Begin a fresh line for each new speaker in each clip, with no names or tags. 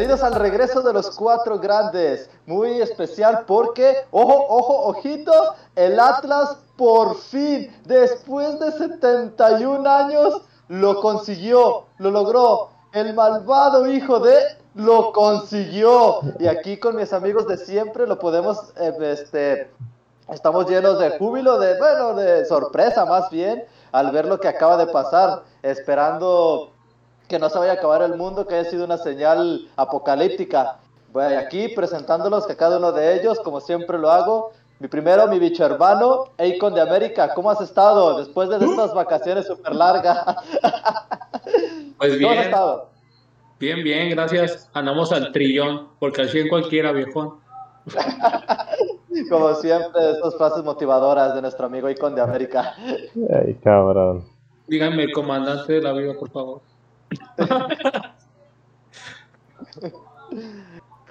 bienvenidos al regreso de los cuatro grandes. Muy especial porque, ojo, ojo, ojito, el Atlas por fin, después de 71 años, lo consiguió, lo logró. El malvado hijo de lo consiguió. Y aquí con mis amigos de siempre lo podemos, eh, este, estamos llenos de júbilo, de, bueno, de sorpresa más bien, al ver lo que acaba de pasar, esperando que no se vaya a acabar el mundo, que haya sido una señal apocalíptica. Voy aquí presentándolos a cada uno de ellos, como siempre lo hago. Mi primero, mi bicho hermano, Eikon de América. ¿Cómo has estado después de estas vacaciones súper largas?
Pues bien. ¿Cómo has estado? Bien, bien, gracias. Andamos al trillón, porque así en cualquiera, viejón.
Como siempre, estas frases motivadoras de nuestro amigo Icon de América.
Ay, cabrón.
Díganme, comandante de la vida, por favor.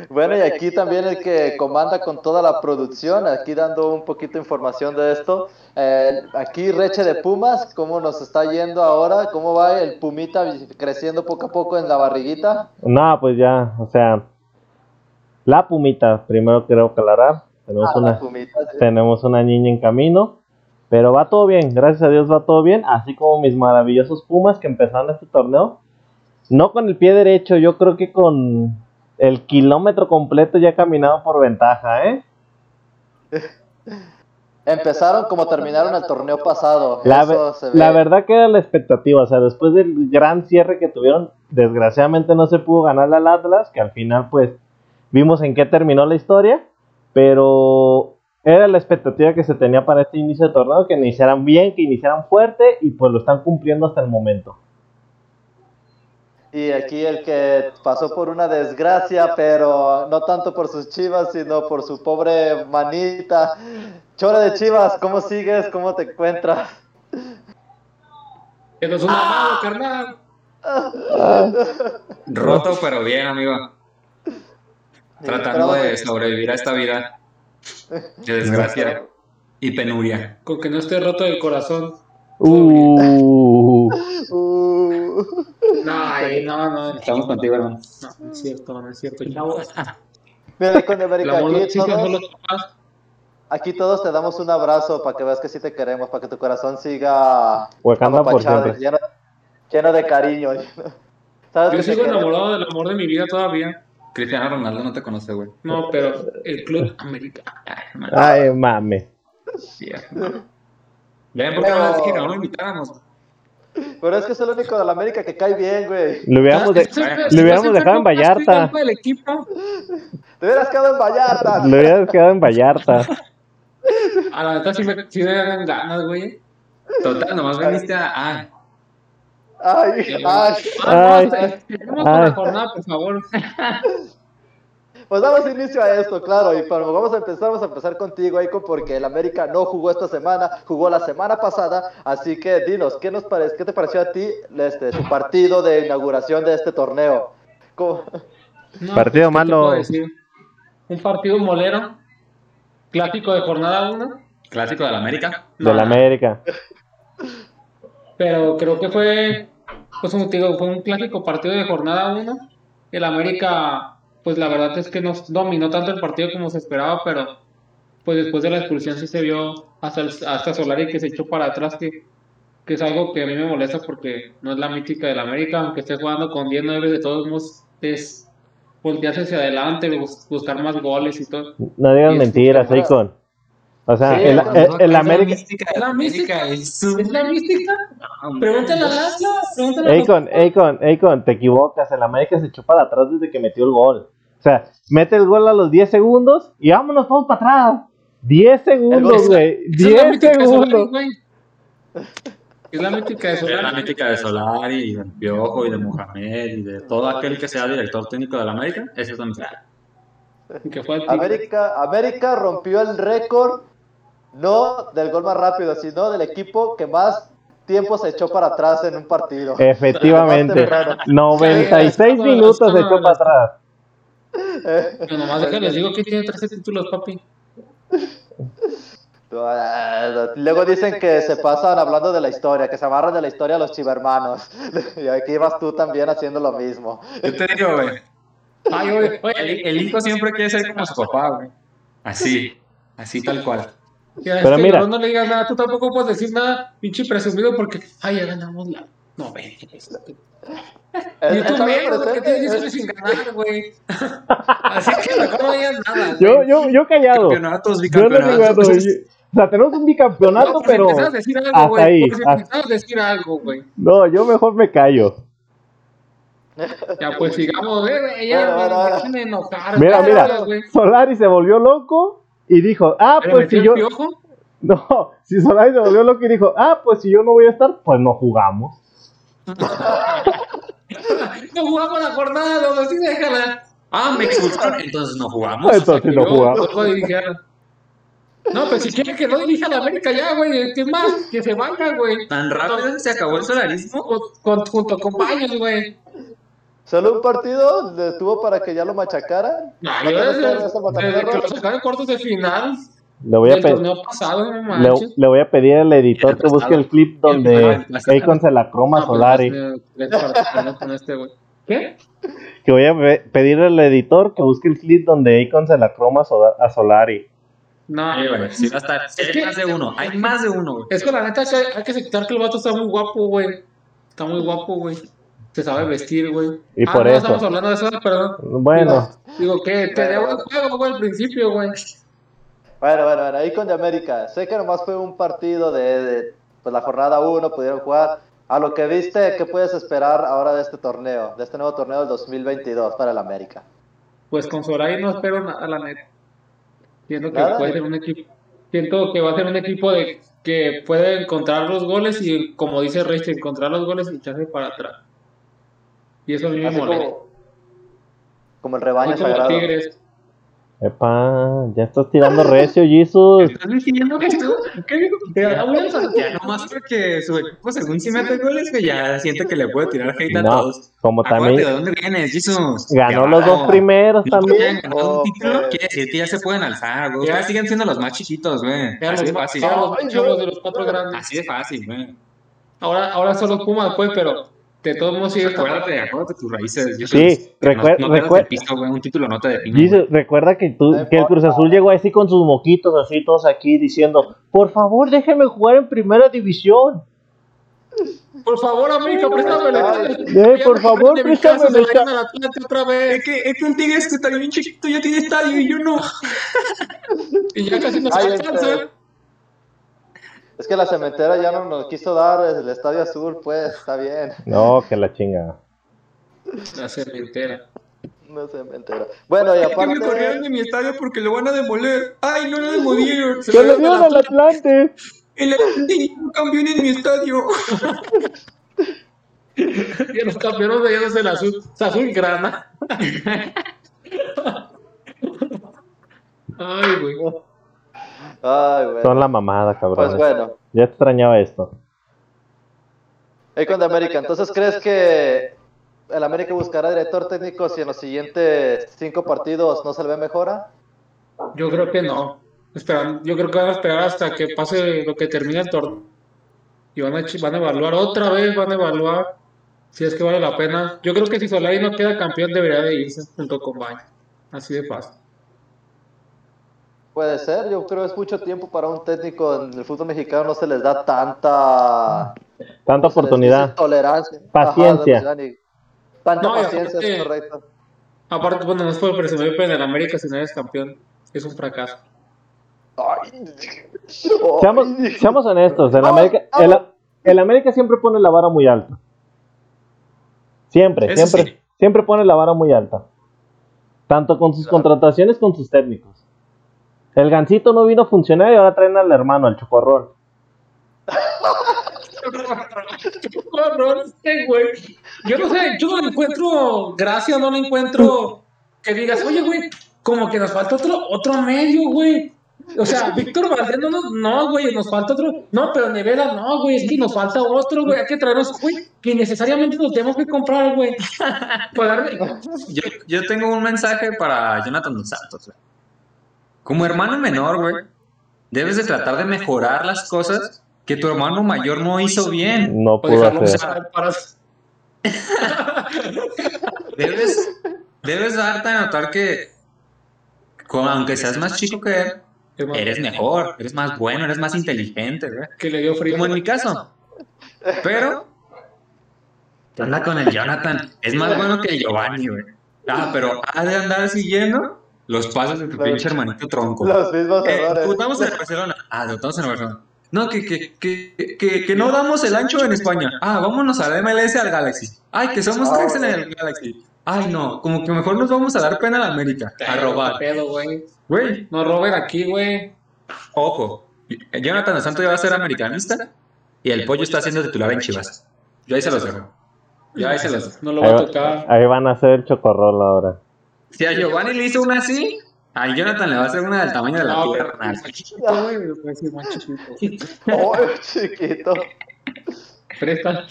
Bueno, y aquí también el que comanda con toda la producción, aquí dando un poquito de información de esto. Eh, aquí Reche de Pumas, ¿cómo nos está yendo ahora? ¿Cómo va el Pumita creciendo poco a poco en la barriguita?
No, pues ya, o sea, la Pumita, primero quiero aclarar. Tenemos, ah, una, tenemos una niña en camino, pero va todo bien, gracias a Dios va todo bien, así como mis maravillosos Pumas que empezaron este torneo. No con el pie derecho, yo creo que con el kilómetro completo ya caminado por ventaja, ¿eh?
Empezaron como terminaron el torneo pasado.
La, la, verdad que era la expectativa, o sea, después del gran cierre que tuvieron, desgraciadamente no se pudo ganar al Atlas, que al final pues vimos en qué terminó la historia, pero era la expectativa que se tenía para este inicio de torneo, que iniciaran bien, que iniciaran fuerte y pues lo están cumpliendo hasta el momento.
Y aquí el que pasó por una desgracia, pero no tanto por sus chivas, sino por su pobre manita. Chora de chivas, ¿cómo sigues? ¿Cómo te encuentras?
es un amado, carnal.
Roto, pero bien, amigo. Tratando de sobrevivir a esta vida de desgracia y penuria.
Con que no esté roto el corazón.
Uh.
uh. No, no, no. Estamos contigo, hermano. No, no es cierto, no es cierto.
Mira, con América, aquí todos, aquí todos te damos un abrazo para que veas que sí te queremos, para que tu corazón siga
Huecando por siempre.
Lleno, lleno de cariño.
¿Sabes Yo sigo enamorado del amor de mi vida todavía.
Cristiano Ronaldo no te conoce, güey.
No, pero el Club América.
Ay, mame.
Cierto. Ven, ¿por qué no que no lo invitáramos?
Pero es que es el único de la América que cae bien, güey.
Lo hubiéramos, de, lo hubiéramos dejado en Vallarta.
Te hubieras quedado en Vallarta.
Lo hubieras quedado en Vallarta.
A la neta sí me, sí me dan ganas, güey.
Total, nomás veniste a.
Ay, ay.
Ay, ay, ay, la jornada, por favor.
Pues damos inicio a esto, claro, y para, vamos a empezar, vamos a empezar contigo, Eiko, porque el América no jugó esta semana, jugó la semana pasada, así que dinos, ¿qué, nos parece, qué te pareció a ti este, tu partido de inauguración de este torneo?
partido malo.
Un partido molero, clásico de jornada 1.
Clásico del América.
De del América.
Pero creo que fue, pues, un, fue un clásico partido de jornada 1. El América pues la verdad es que no dominó tanto el partido como se esperaba, pero pues después de la expulsión sí se vio hasta, hasta Solari que se echó para atrás, que, que es algo que a mí me molesta porque no es la mítica del América, aunque esté jugando con 10-9 de todos modos, es voltearse hacia adelante, buscar más goles y todo.
No digas mentiras, Icon. O sea, el, el, América.
Es la mística. Es la mística. Pregúntale a Laszlo.
Akon, Akon, Akon, te equivocas. El América se echó para atrás desde que metió el gol. O sea, mete el gol a los 10 segundos y vámonos todos para atrás. 10 segundos, güey. 10 segundos.
Es la mítica de Solari.
Es la mítica de Solari y de Piojo y de Mohamed y de todo aquel que sea director técnico de la América. Esa es la mítica.
América, América rompió el récord no del gol más rápido, sino del equipo que más tiempo se echó para atrás en un partido.
Efectivamente, 96 minutos se echó para atrás.
Pero nomás que les digo que tiene 13 títulos, papi.
Luego dicen que se pasan hablando de la historia, que se amarran de la historia a los chivermanos. Y aquí vas tú también haciendo lo mismo.
Yo te digo, güey. Ay, oye, oye, el, hijo siempre quiere ser como su papá, güey. Así, así tal cual.
Pero mira, no le digas nada, tú tampoco puedes decir nada, pinche presumido, porque, ay, ya ganamos la novena. Y tú menos, porque tienes que sin ganar, güey. Así que mejor no digas nada.
Yo, yo, yo callado. Campeonatos, bicampeonatos. Yo no o sea, tenemos un bicampeonato, no, pero.
A decir algo, hasta ahí. Hasta... decir algo, güey.
No, yo mejor me callo.
Ya, pues sigamos, güey. Ya me, enojar.
Mira, mira. Solari se volvió loco y dijo, ah, pues si yo.
Piojo?
No, si Solari se volvió loco y dijo, ah, pues si yo no voy a estar, pues no jugamos.
no jugamos la jornada, no, sí, déjala.
Ah, me expulsaron, entonces no jugamos.
Entonces no jugamos.
No, pero si quiere que no dirija la América ya, güey. ¿Qué más? Que se vaya, güey.
¿Tan rápido se acabó el solarismo?
Con, junto con Baños, güey.
Solo un partido le tuvo para que ya lo machacaran.
No, yo desde, que lo sacaron cortos de final.
Le voy, a
pasado,
le, le, voy a pedir al editor que busque el clip donde Akon se la croma a Solari.
¿Qué?
Que voy a pedir al editor que busque el clip donde Akon se la croma a Solari.
No, sí, güey. Sí, va a estar. hay más de uno. Hay más de uno, güey.
Es que la neta hay que aceptar que el vato está muy guapo, güey. Está muy guapo, güey. Se sabe vestir, güey.
Y ah, por no, eso.
estamos hablando de eso, perdón.
Bueno.
Digo, que tenía buen juego, güey, al principio, güey.
Bueno, bueno, bueno, ahí con de América. Sé que nomás fue un partido de, de pues, la jornada 1, pudieron jugar. A lo que viste, ¿qué puedes esperar ahora de este torneo, de este nuevo torneo del 2022 para el América?
Pues con Soray no espero nada, la neta. Siento que puede ser un equipo, siento que va a ser un equipo de que puede encontrar los goles y como dice Reyes, encontrar los goles y echarse para atrás. Y eso a mí me molesta.
Como, el rebaño sagrado.
Tigres.
Epa, ya estás tirando recio, Jesus.
¿Estás diciendo que tú? ¿Qué dijo?
Ya nomás porque su equipo, según si mete goles, que ya siente que le puede tirar hate a todos.
Como también.
¿De dónde vienes, Jesus?
Ganó los dos primeros también.
Ganó un título, quiere decir que ya se pueden alzar, güey. Ya siguen siendo los más chiquitos, güey.
Así de fácil. de los cuatro grandes.
Así de fácil, güey.
Ahora, ahora son los Pumas, pues, pero de todos modos, sí,
acuérdate, acuérdate tus raíces.
sí, recuerda.
No, no un título no te define.
recuerda que, tú, que el Cruz Azul llegó así con sus moquitos, así todos aquí diciendo: Por favor, déjeme jugar en primera división.
Por favor, América, préstame la
eh, Por favor, préstame
otra vez.
Es que, es que un tigre que está bien chiquito, ya tiene estadio y yo no.
y ya casi no se alcanza.
Es que la cementera ya no nos quiso dar el estadio azul, pues, está bien.
No, que la chinga.
La cementera.
No cementera. Bueno, y aparte.
Es que me corrieron de mi estadio porque lo van a demoler. ¡Ay, no lo demolieron!
¡Se lo dieron al Atlante!
El Atlante campeón en mi estadio. y los campeones de ellos el azul. azul grana. Ay, güey.
Son la mamada, cabrón.
Pues bueno.
Ya extrañaba esto.
con de América, entonces crees que el América buscará director técnico si en los siguientes cinco partidos no se le ve mejora?
Yo creo que no. Esperan, yo creo que van a esperar hasta que pase lo que termine el torneo. Y van a, van a evaluar otra vez, van a evaluar si es que vale la pena. Yo creo que si Solari no queda campeón debería de irse junto con Baño. Así de fácil.
Puede ser, yo creo que es mucho tiempo para un técnico en el fútbol mexicano, no se les da tanta...
Tanta oportunidad.
Tolerancia.
Paciencia.
tanta paciencia, es correcto.
Aparte, bueno, no es por presumir, pero en América si no eres campeón, es un fracaso.
Seamos, seamos, honestos, el América, el, América siempre pone la vara muy alta. Siempre, siempre, siempre pone la vara muy alta. Tanto con sus contrataciones como con sus técnicos. El gancito no vino a funcionar y ahora traen al hermano, al chocorrol.
güey. Yo no sé, yo no le encuentro gracia, no le encuentro que digas, oye, güey, como que nos falta otro, otro medio, güey. O sea, Víctor Valdés, no, no, güey, nos falta otro. No, pero Nevera, no, güey, es que nos falta otro, güey. Hay que traernos, güey, que necesariamente nos tenemos que comprar, güey.
yo, yo tengo un mensaje para Jonathan Dos Santos, güey. Como hermano menor, güey, debes de tratar de mejorar las cosas que tu hermano mayor no hizo bien.
No puedo hacer.
debes, debes darte a notar que, aunque seas más chico que él, eres mejor, eres más bueno, eres más inteligente, güey.
Que le dio frío.
Como en mi caso. Pero, ¿qué onda con el Jonathan? Es más bueno que el Giovanni, güey. Ah, pero ha de andar siguiendo los pasos de tu pinche hermanito tronco.
Los mismos
eh,
errores.
Debutamos en Barcelona. Ah, debutamos en Barcelona. No, que, que, que, que, que no damos el ancho en España. Ah, vámonos al MLS al Galaxy. Ay, que somos tres en el Galaxy. Ay, no, como que mejor nos vamos a dar pena a la América. A robar.
Pedo, güey.
Güey,
No roben aquí, güey.
ojo. Jonathan Dos Santos ya va a ser americanista y el pollo está siendo titular en Chivas. Yo ahí se los dejo. Yo ahí se los dejo.
No lo va a tocar.
ahí van a hacer el chocorrol ahora.
Si a Giovanni le hizo una así, a Jonathan le va a hacer una del tamaño de la
No, pero
pierna.
más chiquito.
Oh, chiquito.
Presta.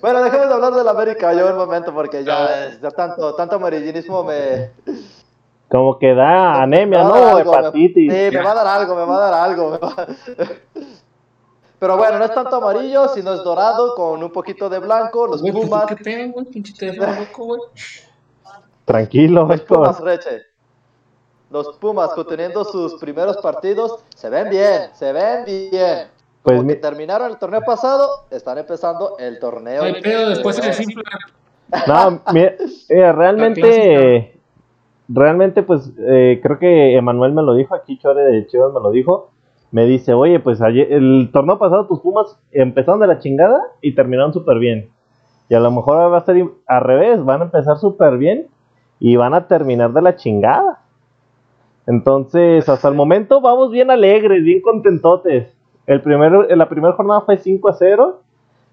Bueno, dejemos de hablar del América yo un momento porque ya, es- ya tanto, tanto amarillismo me...
Como que da anemia, ¿no?
algo, me-
Hepatitis.
Sí, me va a dar algo, me va a dar algo. me va- Pero bueno, no es tanto amarillo, sino es dorado con un poquito de blanco. Los
pues,
Pumas,
¿qué güey? Pinche teléfono loco, güey.
Tranquilo,
los
Héctor.
Pumas Reche. Los Pumas, conteniendo sus primeros partidos, se ven bien, se ven bien.
Pues
Como que
mi-
terminaron el torneo pasado, están empezando el torneo.
No hay pedo, después se
de-
desinfla.
No, mira, eh, realmente, realmente, pues eh, creo que Emanuel me lo dijo, aquí Chore de Chivas me lo dijo. Me dice, oye, pues ayer, el torneo pasado tus Pumas empezaron de la chingada y terminaron súper bien. Y a lo mejor ahora va a ser al revés, van a empezar súper bien y van a terminar de la chingada. Entonces, hasta el momento vamos bien alegres, bien contentotes. El primero, la primera jornada fue 5 a 0.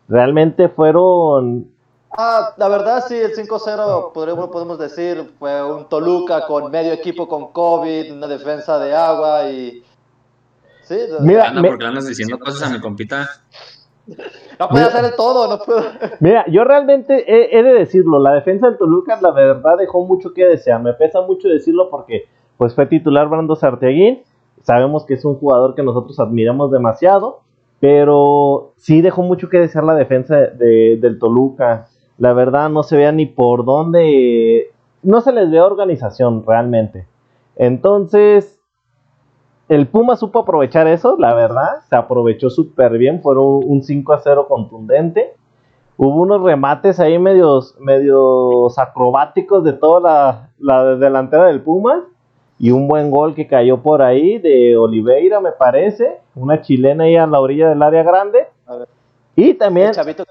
Realmente fueron
Ah, la verdad sí, el 5-0 podríamos, podemos decir fue un Toluca con medio equipo con COVID, una defensa de agua y... Sí,
Mira,
Anda,
me-
porque andas diciendo cosas a mi compita.
no puede hacer el todo, no puedo...
Mira, yo realmente he, he de decirlo, la defensa del Toluca la verdad dejó mucho que desear, me pesa mucho decirlo porque pues fue titular Brando Sarteguín, sabemos que es un jugador que nosotros admiramos demasiado, pero sí dejó mucho que desear la defensa de- del Toluca, la verdad no se vea ni por dónde, no se les ve organización realmente, entonces el Puma supo aprovechar eso, la verdad, se aprovechó súper bien, fueron un, un 5 a 0 contundente. Hubo unos remates ahí medios, medios acrobáticos de toda la, la delantera del Puma. Y un buen gol que cayó por ahí de Oliveira, me parece. Una chilena ahí a la orilla del área grande.
A ver.
Y también,
El chavito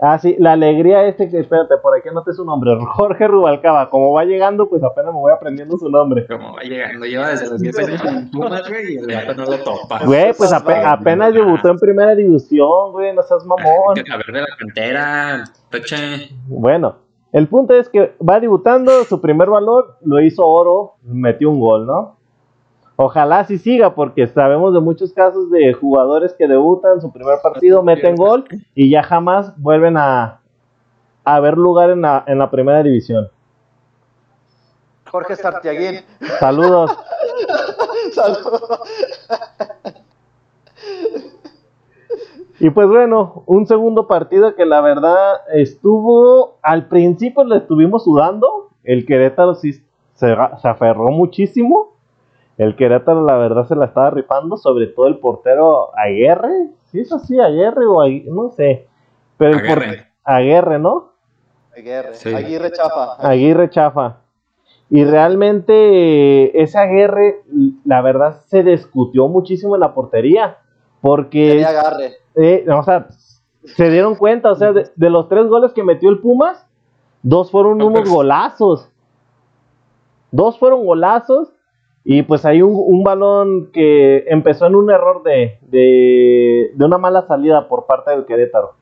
ah, sí, la alegría este que, espérate, por aquí anoté su nombre, Jorge Rubalcaba. Como va llegando, pues apenas me voy aprendiendo su nombre.
Como va llegando, lleva desde los 10 años en Pumas, güey, y el gato no lo topa.
Güey, pues ape- apenas debutó en primera división, güey, no seas mamón.
A ver de la cantera, peche.
Bueno, el punto es que va debutando, su primer valor lo hizo oro, metió un gol, ¿no? Ojalá así siga, porque sabemos de muchos casos de jugadores que debutan su primer partido, meten gol y ya jamás vuelven a, a ver lugar en la, en la primera división.
Jorge Sartiaguín.
Saludos.
Saludos.
Y pues bueno, un segundo partido que la verdad estuvo, al principio le estuvimos sudando, el Querétaro sí se, se aferró muchísimo, el Querétaro la verdad se la estaba rifando, sobre todo el portero Aguerre, si es así, Aguerre o Aguirre, no sé, pero el Aguerre, ¿no?
Aguirre,
Sí.
Aguirre Chafa.
Aguirre Chafa. Y realmente ese Aguirre, la verdad, se discutió muchísimo en la portería. Porque
Tenía agarre.
eh, o sea, se dieron cuenta, o sea, de, de los tres goles que metió el Pumas, dos fueron
No,
unos golazos. Dos fueron golazos. Y pues hay un, un balón que empezó en un error de, de, de una mala salida por parte del Querétaro.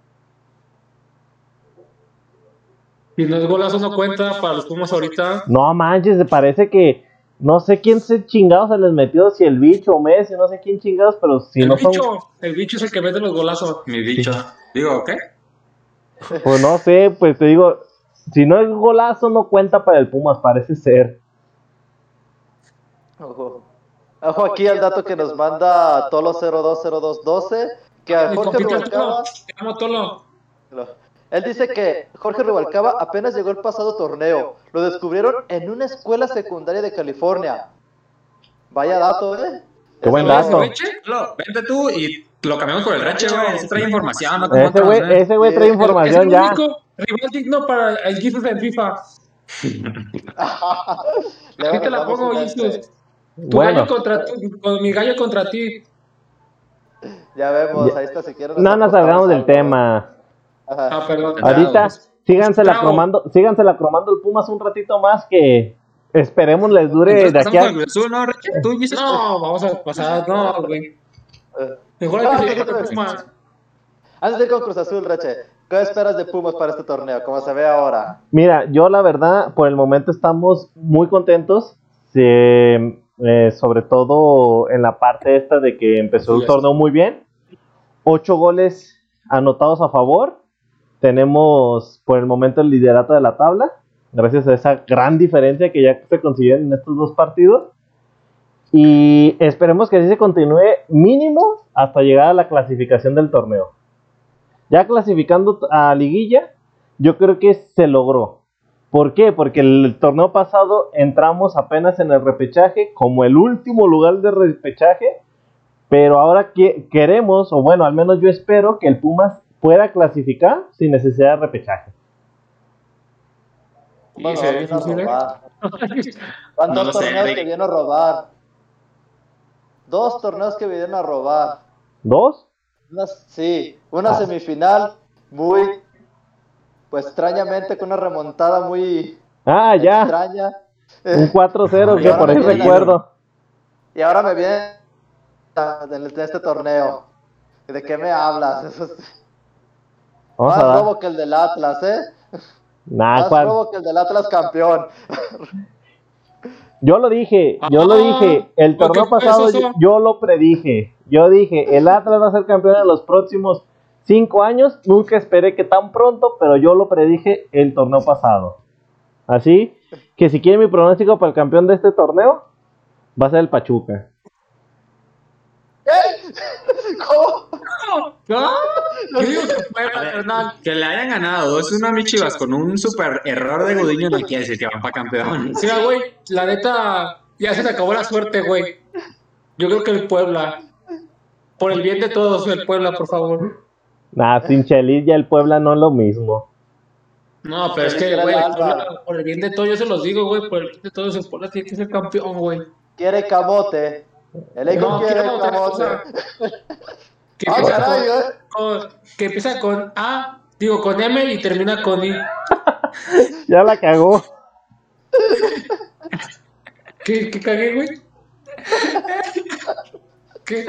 Si no es golazo, no cuenta para los Pumas ahorita.
No manches, parece que no sé quién se chingados se les metió, si el bicho o Messi, no sé quién chingados, pero si
el
no son,
bicho, el bicho es el que mete los golazos.
Mi bicho. Digo, ¿qué?
pues no sé, pues te digo, si no es golazo no cuenta para el Pumas, parece ser.
Ojo. Ojo aquí el dato que nos manda Tolo020212, que a Jorge Rubalcaba,
Tolo. Tolo.
Él dice que Jorge Rubalcaba apenas llegó el pasado torneo. Lo descubrieron en una escuela secundaria de California. Vaya dato, ¿eh?
Qué buen dato.
Vente tú y lo cambiamos por el Reche, güey. Ese trae información. No
ese güey ese güey trae información es el ya. Único
rival digno para el Jesus en FIFA. Aquí te la pongo, Jesus. Tu bueno. gallo contra tu, con mi gallo contra ti.
Ya vemos, ahí está si quieren.
No nos salgamos del tema.
Ah, perdón.
Ahorita, síganse la cromando, síganse la cromando el Pumas un ratito más que esperemos les dure de aquí a...
No, vamos a pasar, no, güey. Mejor hay que
Pumas. Antes de ir con Cruz Azul, Reche, ¿qué esperas de Pumas para este torneo? Como se ve ahora.
Mira, yo la verdad, por el momento estamos muy contentos. Eh, sobre todo en la parte esta de que empezó el torneo muy bien. Ocho goles anotados a favor tenemos por el momento el liderato de la tabla, gracias a esa gran diferencia que ya se consiguió en estos dos partidos. Y esperemos que así se continúe mínimo hasta llegar a la clasificación del torneo. Ya clasificando a liguilla, yo creo que se logró. ¿Por qué? Porque el torneo pasado entramos apenas en el repechaje como el último lugar de repechaje. Pero ahora que queremos, o bueno, al menos yo espero que el Pumas pueda clasificar sin necesidad de repechaje.
Bueno. ¿Cuántos torneos que viene a robar? Dos torneos que vinieron a robar.
¿Dos?
sí, una ah. semifinal muy, pues extrañamente con una remontada muy
ah, ya. extraña. Un 4-0 que por ahí recuerdo.
Y ahora me viene en este torneo. ¿De qué me hablas? Eso más robo que el del Atlas, ¿eh? Más robo que el del Atlas campeón.
Yo lo dije, yo lo dije. Ah, el torneo pasado yo, lo predije. Yo dije, el Atlas va a ser campeón en los próximos cinco años. Nunca esperé que tan pronto, pero yo lo predije el torneo pasado. Así que si quieren mi pronóstico para el campeón de este torneo, va a ser el Pachuca.
¿Cómo? que, le hayan ganado dos una Michivas con un super error de Gudiño no quiere decir que van para campeón.
Sí, güey, la neta, ya se te acabó la suerte, güey. Yo creo que el Puebla, por el bien de todos, el Puebla, por favor.
Nah, sin Chelis ya el Puebla no es lo mismo.
No, pero es que, güey, por el bien de todos, yo se los digo, güey, por el bien de todos, el Puebla tiene que ser campeón, güey.
Quiere camote. El hijo quiere camote.
Que, ah, empieza con, que empieza con A, digo con M y termina con I.
ya la cagó.
¿Qué, qué cagué, güey? ¿Qué?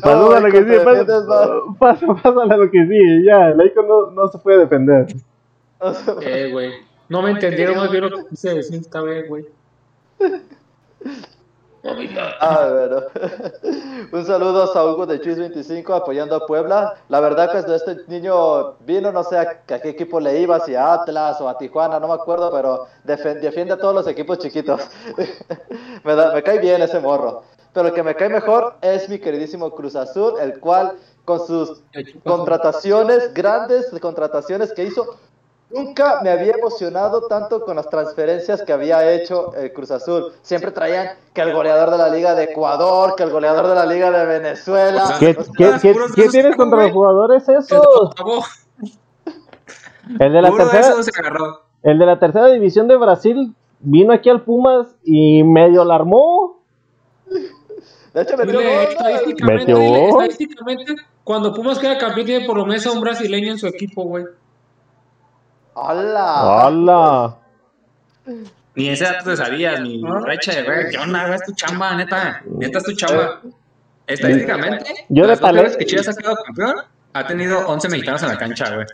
Pasa lo que sigue, pasa, pasa, lo que sigue, ya, el Ico no, no se puede defender.
Eh, güey. No me entendieron más bien lo que quise decir esta vez, güey.
Ah, bueno. Un saludo a Hugo de Chis 25 apoyando a Puebla. La verdad que este niño vino, no sé a qué equipo le iba, si a Atlas o a Tijuana, no me acuerdo, pero defiende a todos los equipos chiquitos. me, me cae bien ese morro. Pero el que me cae mejor es mi queridísimo Cruz Azul, el cual con sus contrataciones, grandes contrataciones que hizo, Nunca me había emocionado tanto con las transferencias que había hecho el Cruz Azul. Siempre traían que el goleador de la Liga de Ecuador, que el goleador de la Liga de Venezuela.
¿Qué, tienes contra los jugadores esos? El de la tercera. El de la tercera división de Brasil vino aquí al Pumas y medio alarmó.
De hecho, metió
estadísticamente, estadísticamente, cuando Pumas queda campeón, tiene por lo menos a un brasileño en su equipo, güey.
¡Hola!
¡Hola!
Ni ese dato te sabías, ni recha de ver, ¿qué onda? Es tu chamba, neta. Neta es tu chamba. Estadísticamente,
yo de
las que Chivas ha quedado campeón, ha tenido 11 mexicanos en la cancha, güey.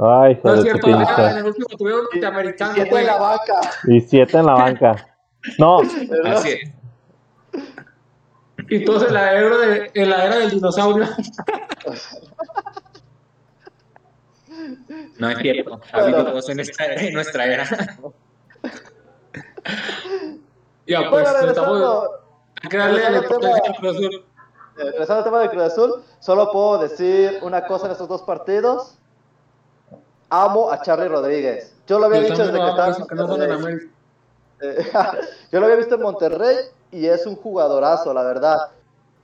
Ay,
no es cierto, en el último tuvieron norteamericanos,
Y siete en la banca.
Y siete en la banca. No.
Así
Y todos en la era, de, en la era del dinosaurio.
No es cierto. Ha habido dos en, esta, en nuestra era.
ya, pues, bueno, estamos. Hay que darle a la potencia
regresando al tema de Cruz Azul, solo puedo decir una cosa en estos dos partidos. Amo a Charlie Rodríguez. Yo lo había dicho desde que estaba Yo lo había visto en Monterrey y es un jugadorazo, la verdad.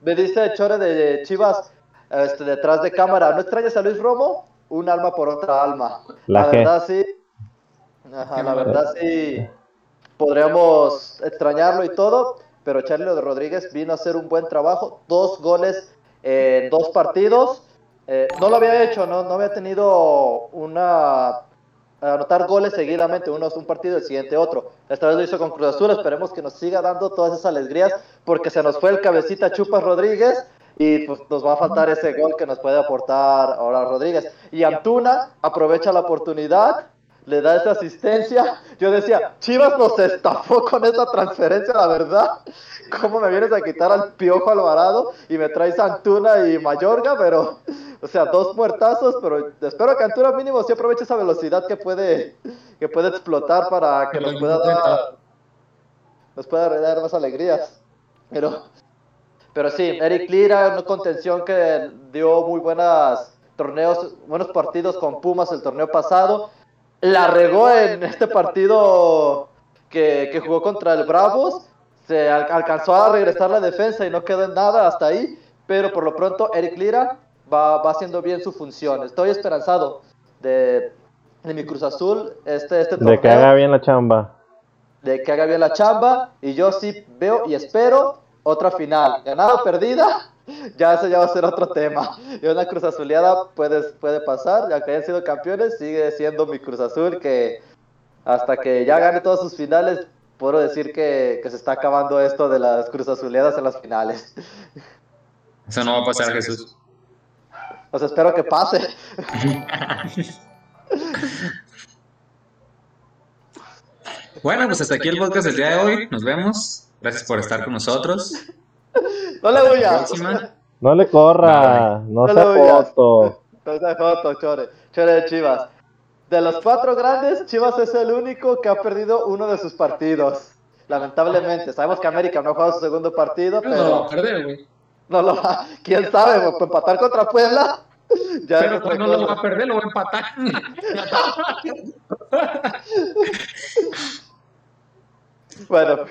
Me dice Chore de Chivas este, detrás de cámara, ¿no extrañas a Luis Romo? Un alma por otra alma. La, verdad sí. la verdad sí. Podríamos extrañarlo y todo, pero Charlie Rodríguez vino a hacer un buen trabajo. Dos goles en dos partidos. Eh, no lo había hecho, no, no había tenido una anotar goles seguidamente, uno es un partido, el siguiente otro. Esta vez lo hizo con Cruz Azul, esperemos que nos siga dando todas esas alegrías, porque se nos fue el cabecita Chupas Rodríguez y pues nos va a faltar ese gol que nos puede aportar ahora Rodríguez. Y Antuna aprovecha la oportunidad, le da esa asistencia. Yo decía, Chivas nos estafó con esa transferencia, la verdad. ¿Cómo me vienes a quitar al Piojo Alvarado y me traes Antuna y Mayorga? Pero o sea, dos muertazos, pero espero que Antuna mínimo sí aproveche esa velocidad que puede, que puede explotar para que nos pueda dar, nos pueda dar más alegrías. Pero, pero sí, Eric Lira, una contención que dio muy buenas torneos, buenos partidos con Pumas el torneo pasado. La regó en este partido que, que jugó contra el Bravos. Se alcanzó a regresar la defensa y no quedó en nada hasta ahí. Pero por lo pronto, Eric Lira va, va haciendo bien su función. Estoy esperanzado de, de mi Cruz Azul. Este, este
de que haga bien la chamba.
De que haga bien la chamba. Y yo sí veo y espero otra final. Ganada o perdida, ya eso ya va a ser otro tema. Y una Cruz Azuleada puede, puede pasar. Ya que hayan sido campeones, sigue siendo mi Cruz Azul que hasta que ya gane todas sus finales, puedo decir que, que se está acabando esto de las Cruz Azuleadas en las finales.
Eso no va a pasar, Jesús.
Pues espero que pase.
bueno, pues hasta aquí el podcast del día de hoy. Nos vemos. Gracias por estar con nosotros.
No le voy a.
No le corra. No, se foto.
No se foto, Chore. Chore de Chivas. De los cuatro grandes, Chivas es el único que ha perdido uno de sus partidos. Lamentablemente. Sabemos que América no ha jugado su segundo partido, pero. No
lo va a perder, güey.
No lo va. ¿Quién sabe? Empatar contra Puebla
pero pues no lo va a perder, lo va a empatar.
bueno,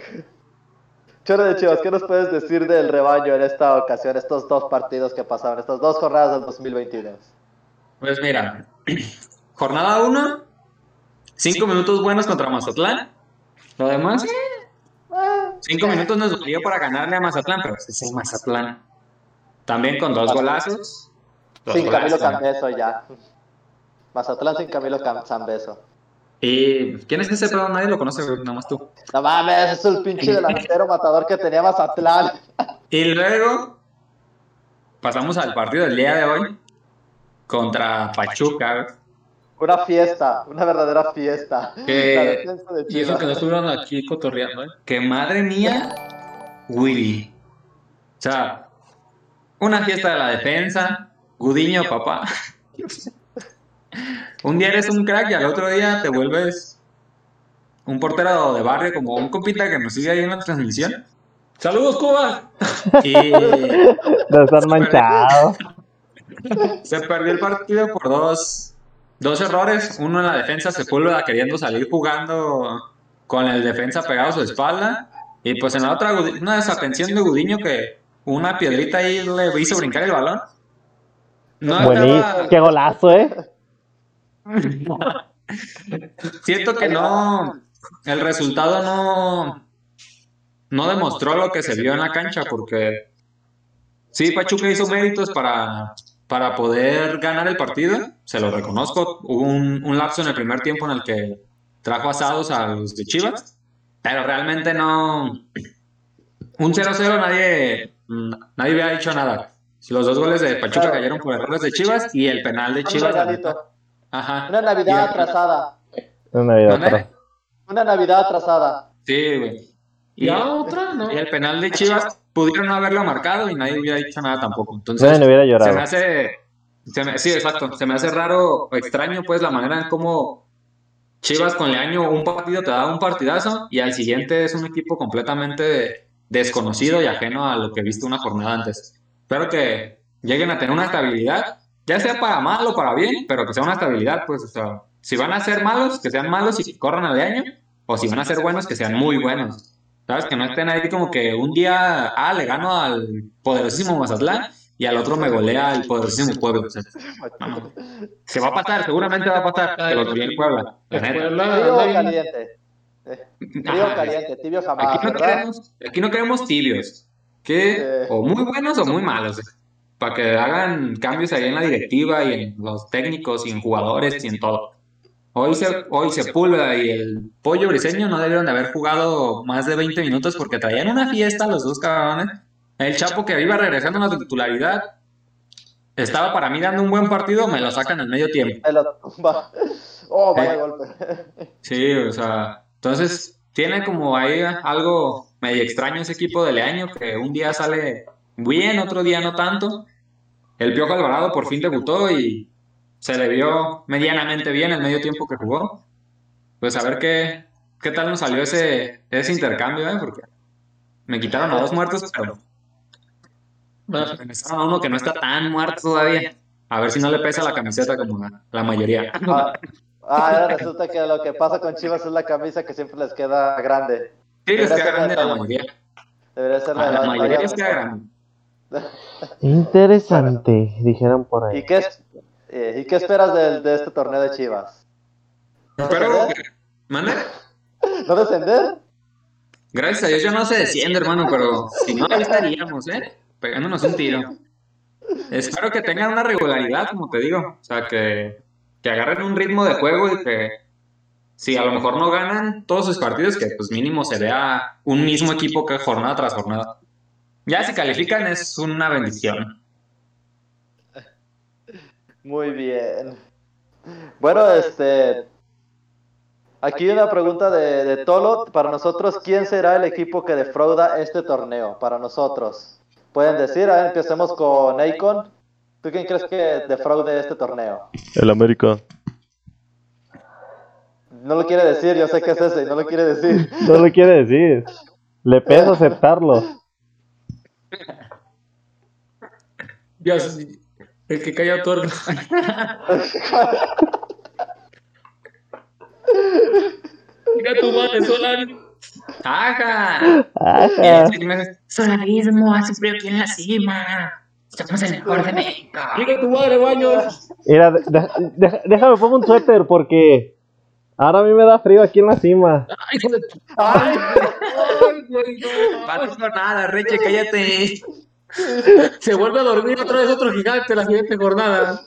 Choro de Chivas, ¿qué nos puedes decir del rebaño en esta ocasión, estos dos partidos que pasaron, estas dos jornadas del 2022?
Pues mira, jornada 1, 5 minutos buenos contra Mazatlán. Lo demás, 5 minutos nos valió para ganarle a Mazatlán, pero es el Mazatlán. También con dos golazos.
Sin Camilo Cambeso ya. Mazatlán sin Camilo Cambeso.
¿Y quién es ese? Perdón, nadie lo conoce, nada más tú.
No mames, es el pinche delantero matador que tenía Mazatlán.
Y luego pasamos al partido del día de hoy contra Pachuca.
Una fiesta, una verdadera fiesta.
y eso que no estuvieron aquí cotorreando, ¿eh?
Que madre mía, Willy. O sea, una fiesta de la defensa, Gudiño, papá. un día eres un crack y al otro día te vuelves un portero de barrio como un compita que nos sigue ahí en la transmisión. ¡Saludos, Cuba! Y...
De estar manchado.
Se perdió el partido por dos, dos errores. Uno en la defensa, se Sepúlveda queriendo salir jugando con el defensa pegado a su espalda. Y pues en la otra, una desatención de Gudiño que una piedrita ahí le hizo brincar el balón.
Buenísimo, qué golazo, ¿eh?
Siento que no, el resultado no, no demostró lo que se vio en la cancha, porque sí, Pachuca hizo méritos para, para poder ganar el partido, se lo reconozco. Hubo un, lapso en el primer tiempo en el que trajo asados a los de Chivas, pero realmente no. Un 0-0 nadie, nadie había dicho nada. Los dos goles de Pachuca cayeron por errores de Chivas y el penal de Chivas.
Ajá. Una Navidad atrasada.
Una Navidad atrasada.
Una Navidad atrasada.
Sí, güey. Y, otra, ¿no? Y el penal de Chivas pudieron no haberlo marcado y nadie hubiera dicho nada tampoco. Entonces,
no hubiera llorado.
Se me hace. sí, exacto. Se me hace raro o extraño, pues, la manera en cómo Chivas con Leaño un partido te da un partidazo y al siguiente es un equipo completamente desconocido y ajeno a lo que viste una jornada antes. espero que lleguen a tener una estabilidad, ya sea para mal o para bien, pero que sea una estabilidad, pues, o sea, si van a ser malos, que sean malos y que corran al año, o si van a ser buenos, que sean muy buenos. ¿Sabes? Que no estén ahí como que un día, ah, le gano al poderosísimo Mazatlán y al otro me golea el poderosísimo Puebla. Se va a pasar, seguramente va a pasar, que lo el Puebla.
Frío caliente. Frío caliente, tibio jamás.
Aquí no, queremos, aquí no queremos tibios, que o muy buenos o muy malos. Para que hagan cambios ahí en la directiva y en los técnicos y en jugadores y en todo. Hoy, se, hoy Sepúlveda y el Pollo Briseño no debieron de haber jugado más de 20 minutos porque traían una fiesta los dos cabrones. El Chapo que iba regresando a la titularidad estaba para mí dando un buen partido, me lo sacan en medio tiempo.
Oh, vaya golpe.
Sí, o sea, entonces tiene como ahí algo medio extraño ese equipo de Leaño que un día sale bien, otro día no tanto. El Piojo Alvarado por fin debutó y se le vio medianamente bien el medio tiempo que jugó. Pues a ver qué, qué tal nos salió ese, ese intercambio, ¿eh? Porque me quitaron a dos muertos, pero regresaron a uno que no está tan muerto todavía. A ver si no le pesa la camiseta como la, mayoría.
Ah, ah resulta que lo que pasa con Chivas es la camisa que siempre les queda grande.
Sí, les queda grande la mayoría.
Debería ser la,
la, mayoría les queda grande.
Interesante, dijeron por ahí.
¿Y qué, es, eh, ¿Y qué esperas de, de, este torneo de Chivas?
Espero ¿Mande?
¿No descender?
Gracias a Dios yo no sé desciende, hermano, pero si no, ahí estaríamos, ¿eh? Pegándonos un tiro. Espero que tengan una regularidad, como te digo. O sea, que, que agarren un ritmo de juego y que si a lo mejor no ganan todos sus partidos, que pues mínimo se vea un mismo equipo que jornada tras jornada. Ya si califican es una bendición.
Muy bien. Bueno, este. Aquí una pregunta de, de Tolo. Para nosotros, ¿quién será el equipo que defrauda este torneo? Para nosotros. Pueden decir, a ver, empecemos con Akon. ¿Tú quién crees que defraude este torneo?
El América.
No lo quiere decir, yo sé que es ese, no lo quiere decir.
No lo quiere decir. Le pesa aceptarlo.
Dios, el que calla tuerto. Mira tu madre, Solari.
¡Ajá!
Ajá.
Solarismo hace frío aquí en la cima. Somos el mejor de México.
Mira tu madre, baños.
Mira, de- de- de- déjame pongo un suéter porque ahora a mí me da frío aquí en la cima.
Ay, hijo de tu-
¡Ay!
Güey, no.
Pato nada, Reche, cállate.
Se vuelve a dormir otra vez otro gigante la siguiente jornada.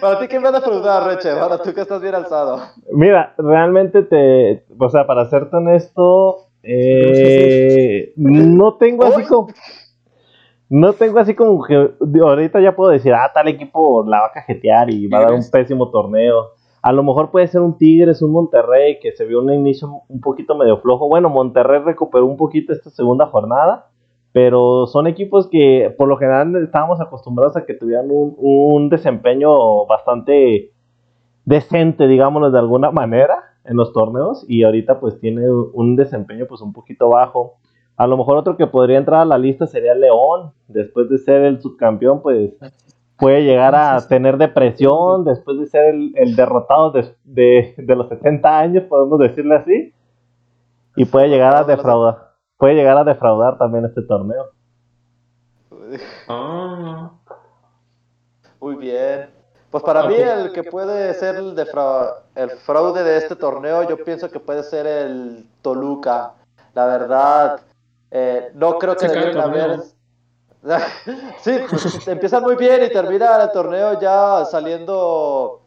Para ti, ¿quién va a defraudar, Reche? Para tú que estás bien alzado.
Mira, realmente te, o sea, para serte honesto, eh, no tengo así como, no tengo así como que ahorita ya puedo decir, ah, tal equipo la va a cajetear y va a dar un pésimo torneo. A lo mejor puede ser un Tigres, un Monterrey que se vio un inicio un poquito medio flojo. Bueno, Monterrey recuperó un poquito esta segunda jornada, pero son equipos que por lo general estábamos acostumbrados a que tuvieran un, un desempeño bastante decente, digámoslo de alguna manera, en los torneos y ahorita pues tiene un desempeño pues un poquito bajo. A lo mejor otro que podría entrar a la lista sería León, después de ser el subcampeón pues puede llegar a tener depresión, después de ser el, el derrotado de, de, de, los 70 años, podemos decirle así, y puede llegar a defraudar, puede llegar a defraudar también este torneo.
Ah.
Muy bien. Pues para mí el que puede ser el, el fraude de este torneo, yo pienso que puede ser el Toluca. La verdad, eh, no creo que haber... sí, pues, empiezan muy bien y termina el torneo ya saliendo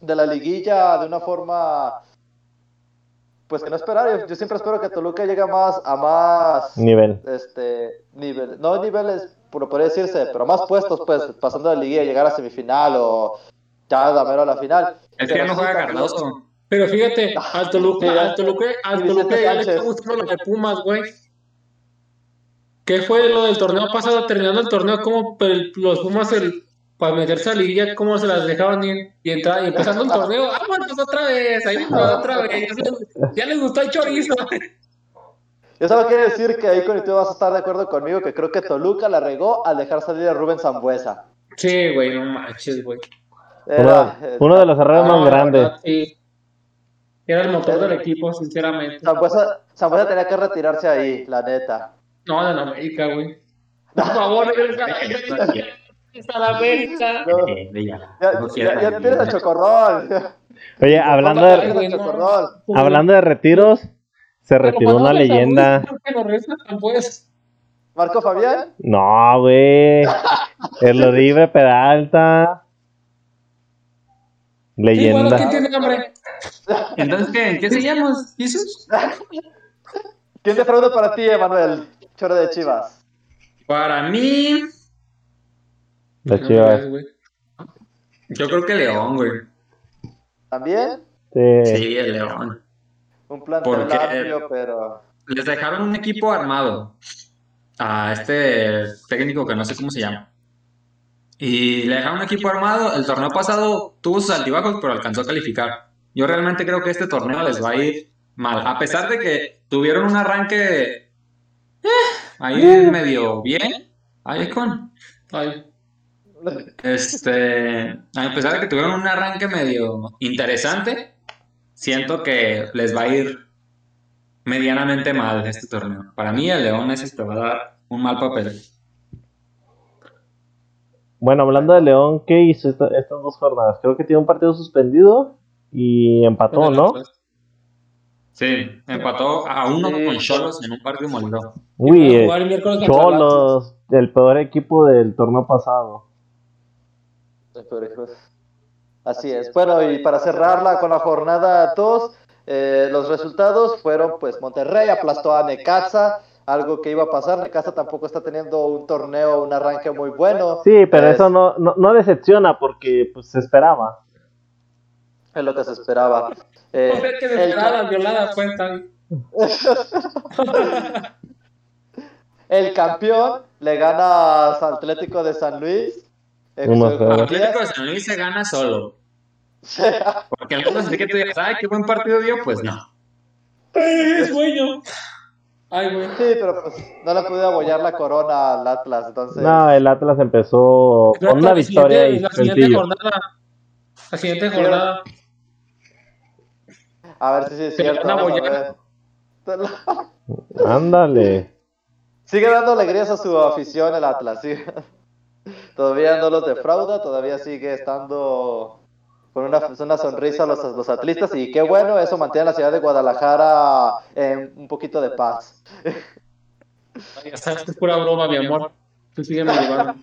de la liguilla de una forma pues que no esperar. Yo, yo, siempre espero que Toluca llegue más a más
nivel.
Este nivel, no niveles, por podría decirse, pero más puestos pues pasando de la liguilla, llegar a semifinal o ya a mero a la final.
Es que no juega Cardoso.
Pero fíjate, al Toluca, al Toluca, al Toluca ya le está gustando lo de Pumas, güey. ¿Qué fue lo del torneo pasado? Terminando el torneo, como los Pumas el, para meterse a la liguilla, cómo se las dejaban ir y entrar, y empezando el torneo, ¡vámonos otra vez! Ahí vamos otra vez. Ya les gustó el chorizo.
Yo solo quiero decir que ahí con tú vas a estar de acuerdo conmigo que creo que Toluca la regó al dejar salir a Rubén Zambuesa.
Sí, güey, no manches, güey.
Uno,
eh,
uno de los errores
No,
más grandes.
verdad, sí. Era el motor del equipo, sinceramente.
Zambuesa, Zambuesa tenía que retirarse ahí, la neta.
No, en América, güey. Por favor, regresa a la América. La.
No,
Eh, de ya.
ya,
No
ya, ya
ni-
tienes a Chocorrol.
Oye, hablando de,
no.
Hablando de retiros, se retiró una leyenda.
Luis, ¿por qué no regresan, pues?
Marco Fabián.
No, güey. El Oribe Peralta.
Sí, bueno,
Leyenda.
Entonces, ¿qué? ¿En qué seguimos, Jesús?
¿Quién defrauda para ti, Emanuel? Choro de Chivas.
Para mí,
De
No
Chivas.
güey.
yo creo que León, güey.
También
Sí.
Sí, el León.
un plantel
¿Por qué?
amplio, pero
Les dejaron un equipo armado a este técnico que no sé cómo se llama. Y le dejaron un equipo armado. El torneo pasado tuvo sus altibajos, pero alcanzó a calificar. Yo realmente creo que este torneo les va a ir mal. A pesar de que tuvieron un arranque ahí medio bien. Ahí con. Este, a pesar de que tuvieron un arranque medio interesante, siento que les va a ir medianamente mal este torneo. Para mí, el León es este, va a dar un mal papel.
Bueno, hablando de León, ¿qué hizo esta- estas dos jornadas? Creo que tiene un partido suspendido y empató, ¿no?
Sí, empató a uno
Sí.
con Cholos en un partido molido.
Uy, eh,
el el.
Cholos, el peor equipo del torneo pasado.
así es. Bueno, y para cerrarla con la jornada 2, eh, los resultados fueron pues Monterrey aplastó a Necaxa, algo que iba a pasar. Necaxa tampoco está teniendo un torneo, un arranque muy bueno.
Sí, pero
Es-
eso no, no, no decepciona porque pues se esperaba.
Es lo que se esperaba. Eh,
No sé
el-
esperaba las violadas cuentan.
El campeón le gana al Atlético de San Luis.
El
Matías.
Atlético de San Luis se gana solo. Porque algunos así que tú digas, ay, qué buen partido dio, pues no.
¡Ay, sueño! Ay, güey.
Sí, pero pues no le pude abollar la corona al Atlas, entonces.
No, el Atlas empezó con una
La
victoria
siguiente-
y
La siguiente jornada. La siguiente jornada.
A ver si sí es
Se
cierto.
Ándale.
Sigue dando alegrías a su afición el Atlas. sí. Todavía no los defrauda, todavía sigue estando con una, una sonrisa los, los atlistas y qué bueno, eso mantiene a la ciudad de Guadalajara en un poquito de paz.
Que es pura broma, mi amor. Tú sígueme llevando.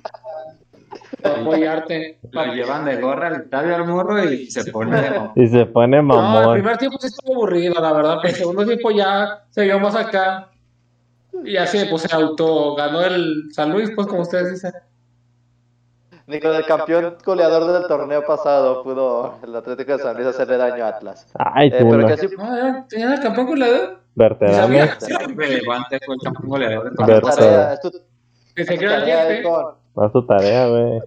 Para apoyarte.
Lo llevan de gorra al estadio al morro y se pone de
Y se pone
No, el
mamón.
primer tiempo sí estuvo aburrido, la verdad, pero el segundo tiempo ya se vio más acá. Y así, pues se auto ganó el San Luis, pues como ustedes dicen.
Ni con el campeón goleador del torneo pasado pudo el Atlético de San Luis hacerle daño a Atlas.
Ay,
Eh, pero que sí,
Ah, ¿Tenían el campeón goleador?
Verterame.
relevante, fue el campeón goleador de
es
Ver-
tu
torneo.
tarea, es tu,
Que se el
con-
Haz tu tarea, güey.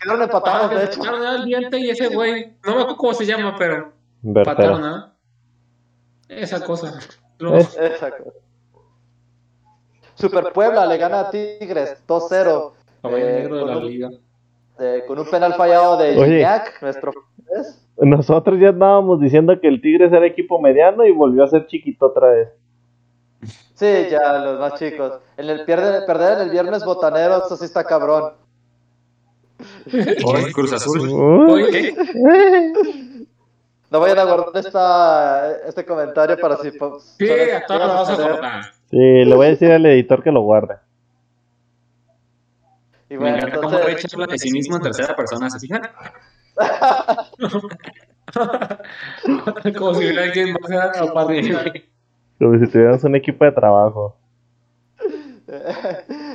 Quedaron
Ah,
empatados,
que
de hecho.
quedaron el diente y ese güey. No me acuerdo cómo se llama, pero empataron. ¿no? Esa cosa. No.
Es-
Exacto. Super Puebla le gana a Tigres 2-0.
Caballo
eh,
negro de
con
la
un-
liga.
eh, con un penal fallado de. Gignac, nuestro.
Nosotros ya estábamos diciendo que el Tigres era equipo mediano y volvió a ser chiquito otra vez.
Sí, ya los más chicos. En el pierde, perder en el viernes botanero, eso sí está cabrón.
Hoy Cruz Azul.
Uy.
¿Qué?
No vayan a guardar esta, este comentario para si.
Sí, a todos lo vas a cortar.
Sí, le voy a decir al editor que lo guarde.
Y
Me
bueno,
encanta cómo
entonces.
Rich habla de sí mismo en tercera persona, ¿se fijan?
Como si hubiera alguien más a partir.
Como si tuviéramos un equipo de trabajo.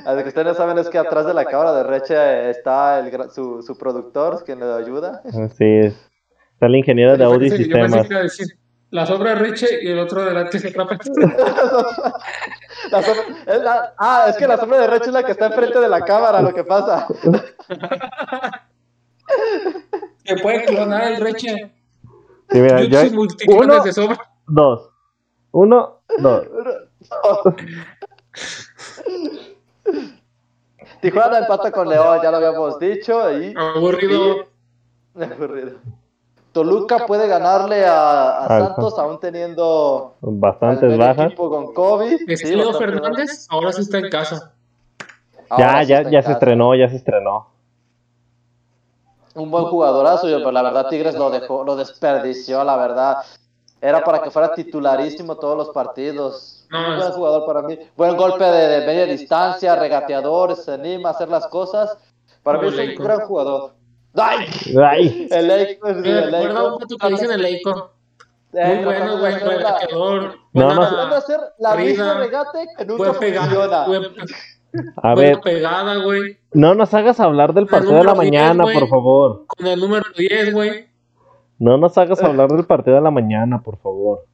A lo que ustedes no saben es que atrás de la cámara de Reche está el, su, su productor, quien le ayuda.
Así es. Está el ingeniero de audio y
Yo pensé
sistemas.
que iba a decir la sombra de Riche y el otro delante se atrapa.
La sombra- es la- ah, es que la sombra de Reche es la que está enfrente de la cámara, lo que pasa.
Se puede clonar el Riche.
Sí, mira, yo, uno,
de sombra.
dos. Uno, dos.
Tijuana empata con León, ya lo habíamos dicho. Y,
Aburrido.
y- aburrido. Toluca puede ganarle a, Santos aún teniendo
Bastantes bajas.
equipo con COVID.
Es
Sí,
que Leo
bastante
Fernández ahora sí está en casa.
Ya, ya, ya se estrenó, ya se estrenó.
Un buen jugadorazo, yo, pero la verdad Tigres lo dejó, lo desperdició, la verdad. Era para que fuera titularísimo todos los partidos.
No,
buen jugador para mí. Buen golpe de, de media distancia, regateador, se anima a hacer las cosas. Para mí es un gran jugador. ¡Ay!
Ay,
El el
recuerda un que dicen el Leico.
Eh,
Muy bueno,
la-
regateador.
No, no.
hacer la misma regate que nunca funciona.
buen,
a ver,
pegada, güey.
no nos hagas hablar del partido de la mañana,
güey.
por favor.
Con el número 10, güey.
No nos hagas hablar del partido de la mañana, por favor.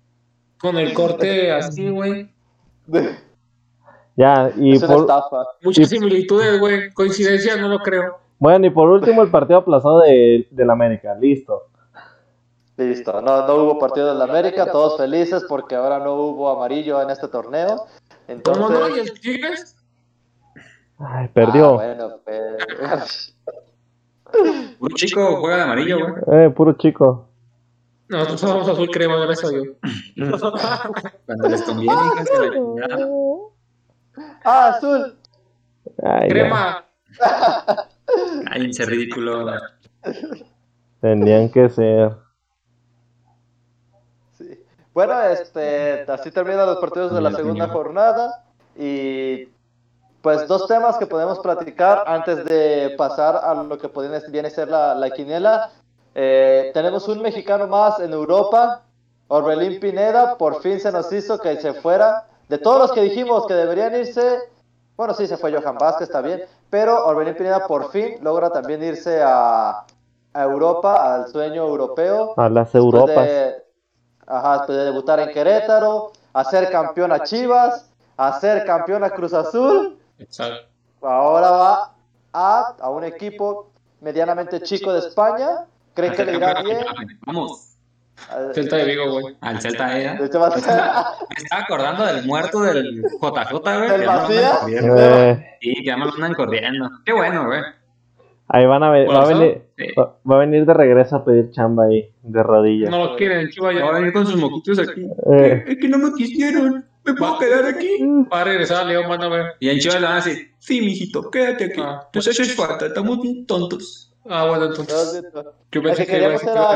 Con el corte así, güey.
Ya, y
es
por,
estafa.
Muchas similitudes, güey. Coincidencia, no lo creo.
bueno, y por último el partido aplazado de, del América, listo.
Listo, no, no hubo partido de la América, todos felices porque ahora no hubo amarillo en este torneo. Entonces,
¿Cómo no? ¿Y el Tigres?
Ay, perdió.
Ah, bueno, pues,
Un chico juega de amarillo, güey.
Eh, puro chico.
Nosotros somos azul crema, gracias a Dios.
Cuando les conviene, hijas de la chingada.
Ah, azul.
Ay.
Crema.
Cállense, ridículo.
Tenían que ser.
Sí. Bueno, este, así terminan los partidos de la segunda jornada y pues dos temas que podemos platicar antes de pasar a lo que viene a ser la, la quiniela. Eh, tenemos un mexicano más en Europa, Orbelín Pineda, por fin se nos hizo que se fuera. De todos los que dijimos que deberían irse, bueno, sí, se fue Johan Vázquez, está bien, pero Orbelín Pineda por fin logra también irse a, a Europa, al sueño europeo.
A las Europas.
de- ajá, después de debutar en Querétaro, a ser campeón a Chivas, a ser campeón a Cruz Azul,
Exacto.
ahora va a, a un equipo medianamente chico de España. ¿Creen que le irá bien?
Vamos,
Eh,
Celta de Vigo, güey.
al Celta
de
Me estaba acordando del muerto del JJ, güey.
¿Del Macías?
corriendo.
Eh,
Sí, que ya me lo andan corriendo. Qué bueno, güey.
ahí van a ver, va a
¿Por
venir,
Sí.
va, a venir de regreso a pedir chamba ahí, de rodillas.
No lo quieren,
Ya va a venir con sus moquitos aquí.
Eh.
Es que no me quisieron. ¿Me puedo quedar aquí?
Va a regresar a ver.
Y en Chivas le van a decir, sí, mijito, quédate aquí.
Ah.
Nos haces falta, estamos bien tontos.
Ah, bueno, entonces. Yo pensé
que
iba a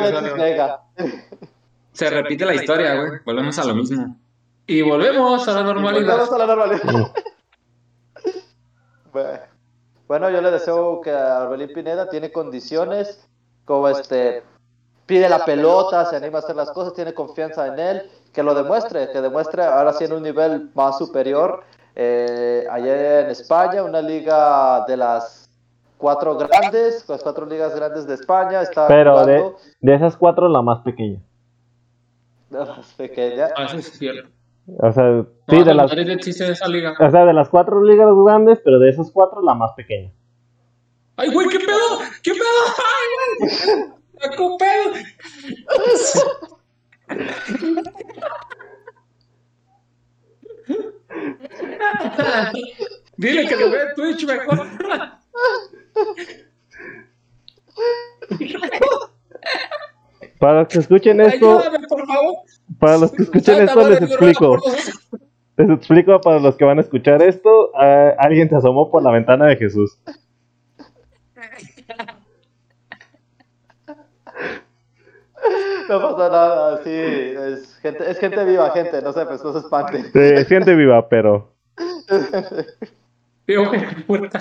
decir.
Se repite la historia, güey. Volvemos a lo mismo.
Y volvemos a la normalidad.
Volvemos a la normalidad. Bueno. Yo le deseo que a Orbelín Pineda tiene condiciones, como este, pide la pelota, se anima a hacer las cosas, tiene confianza en él, que lo demuestre, que demuestre ahora sí en un nivel más superior. Eh, allá en España, una liga de las cuatro grandes, las cuatro ligas grandes de España, está
Pero de,
jugando
de esas cuatro, la más pequeña.
de las pequeñas.
Ah, eso es cierto.
O sea,
No,
sí, de las,
esa liga.
o sea, de las cuatro ligas grandes, pero de esas cuatro, la más pequeña.
¡Ay, güey, qué pedo! ¿Qué pedo? ¡Ay, güey! ¡Qué pedo! Dile que lo vea en Twitch mejor.
Para los que escuchen esto,
Ayúdame, por favor.
para los que escuchen
Santa
esto, les explico. Les explico para los que van a escuchar esto. ah, alguien se asomó por la ventana de Jesús.
No pasa nada, sí, es gente, es gente viva, gente, no se, pues, no se espanten.
Sí, es gente viva, pero.
Qué puerta.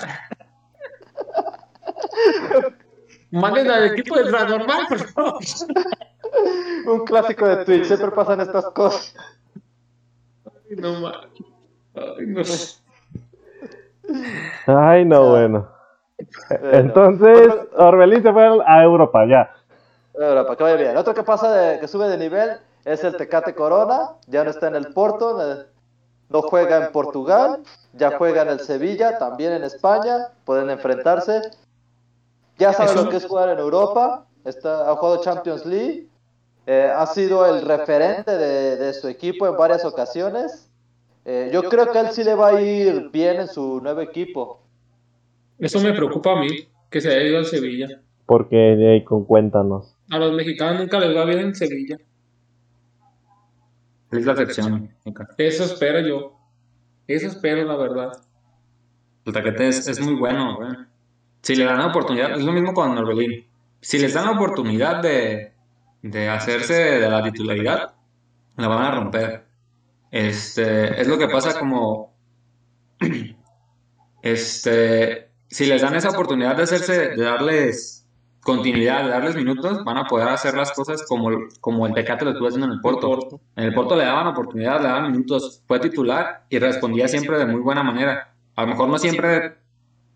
Manden al equipo de Transnormal, por favor.
Un clásico de Twitch, siempre pasan estas cosas.
Ay, no mames. Ay, no.
Ay, no, bueno.
Bueno,
Entonces, Orbelín se fue a Europa, ya.
Ahora, para que vaya bien. Otro que pasa de, que sube de nivel es el Tecate Corona, ya no está en el Porto, eh, no juega en Portugal, ya juega en el Sevilla, también en España, pueden enfrentarse. Ya sabe lo que es jugar en Europa, está, ha jugado Champions League, eh, ha sido el referente de, de, su equipo en varias ocasiones. Eh, yo creo que él sí le va a ir bien en su nuevo equipo.
Eso me preocupa a mí, que se haya ido al Sevilla.
Porque de ahí con cuéntanos.
A los mexicanos nunca les va bien en Sevilla.
Es la excepción.
Eso espero yo. Eso espero, la verdad.
El taquete es, es muy bueno, güey. Si le dan la oportunidad, es lo mismo con Norbelín. Si les dan la oportunidad de, de hacerse de la titularidad, la van a romper. Este, es lo que pasa como, este, si les dan esa oportunidad de hacerse, de darles continuidad, de darles minutos, van a poder hacer las cosas como, como el Tecate lo estuvo haciendo en el Porto. En el Porto le daban oportunidad, le daban minutos, fue titular y respondía siempre de muy buena manera. A lo mejor no siempre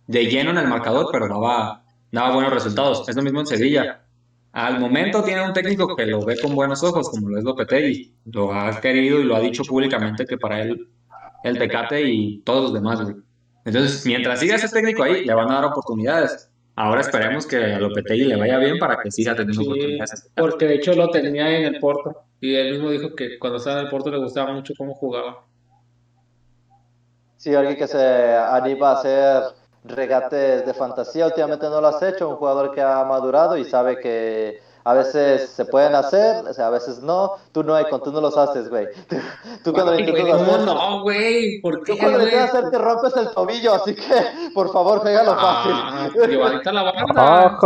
de lleno en el marcador, pero daba, daba buenos resultados. Es lo mismo en Sevilla. Al momento tiene un técnico que lo ve con buenos ojos, como lo es Lopetegui. Lo ha querido y lo ha dicho públicamente que para él el Tecate y todos los demás, Entonces, mientras siga ese técnico ahí, le van a dar oportunidades. Ahora esperemos que a Lopetegui le vaya bien para que siga teniendo oportunidades.
Porque de hecho lo tenía en el Porto. Y él mismo dijo que cuando estaba en el Porto le gustaba mucho cómo jugaba.
Sí, alguien que se anima a hacer regates de fantasía. Últimamente no lo has hecho, un jugador que ha madurado y sabe que a veces se pueden hacer, o sea, a veces no. Tú no, tú no los haces, güey. Tú, cuando lo intentas
hacer. No, güey, ¿por qué?
Tú cuando lo intentas hacer te rompes el tobillo, así que por favor, pégalo
ah,
fácil.
Llevadita la banda.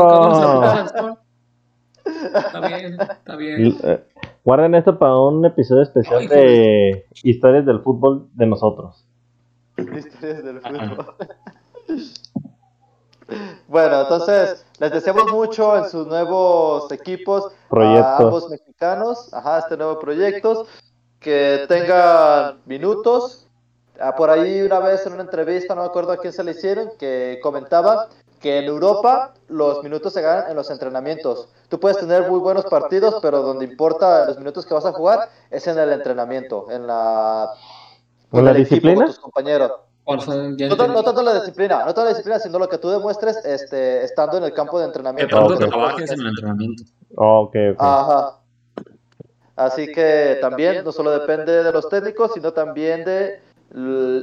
Está bien, está bien.
Eh, guarden esto para un episodio especial de historias del fútbol de nosotros.
Historias del fútbol. Bueno, entonces les deseamos mucho en sus nuevos equipos a ambos mexicanos, ajá, este nuevo proyecto, que tengan minutos. Ah, por ahí una vez en una entrevista, no me acuerdo a quién se le hicieron, que comentaba que en Europa los minutos se ganan en los entrenamientos. Tú puedes tener muy buenos partidos, pero donde importa los minutos que vas a jugar es en el entrenamiento, en la,
¿En la disciplina? con tus
compañeros. No, tanto la disciplina, no tanto la disciplina, sino lo que tú demuestres este, estando en el campo de entrenamiento.
Que tanto trabajes en el entrenamiento.
ok, ok.
Ajá. Así que también no solo depende de los técnicos, sino también de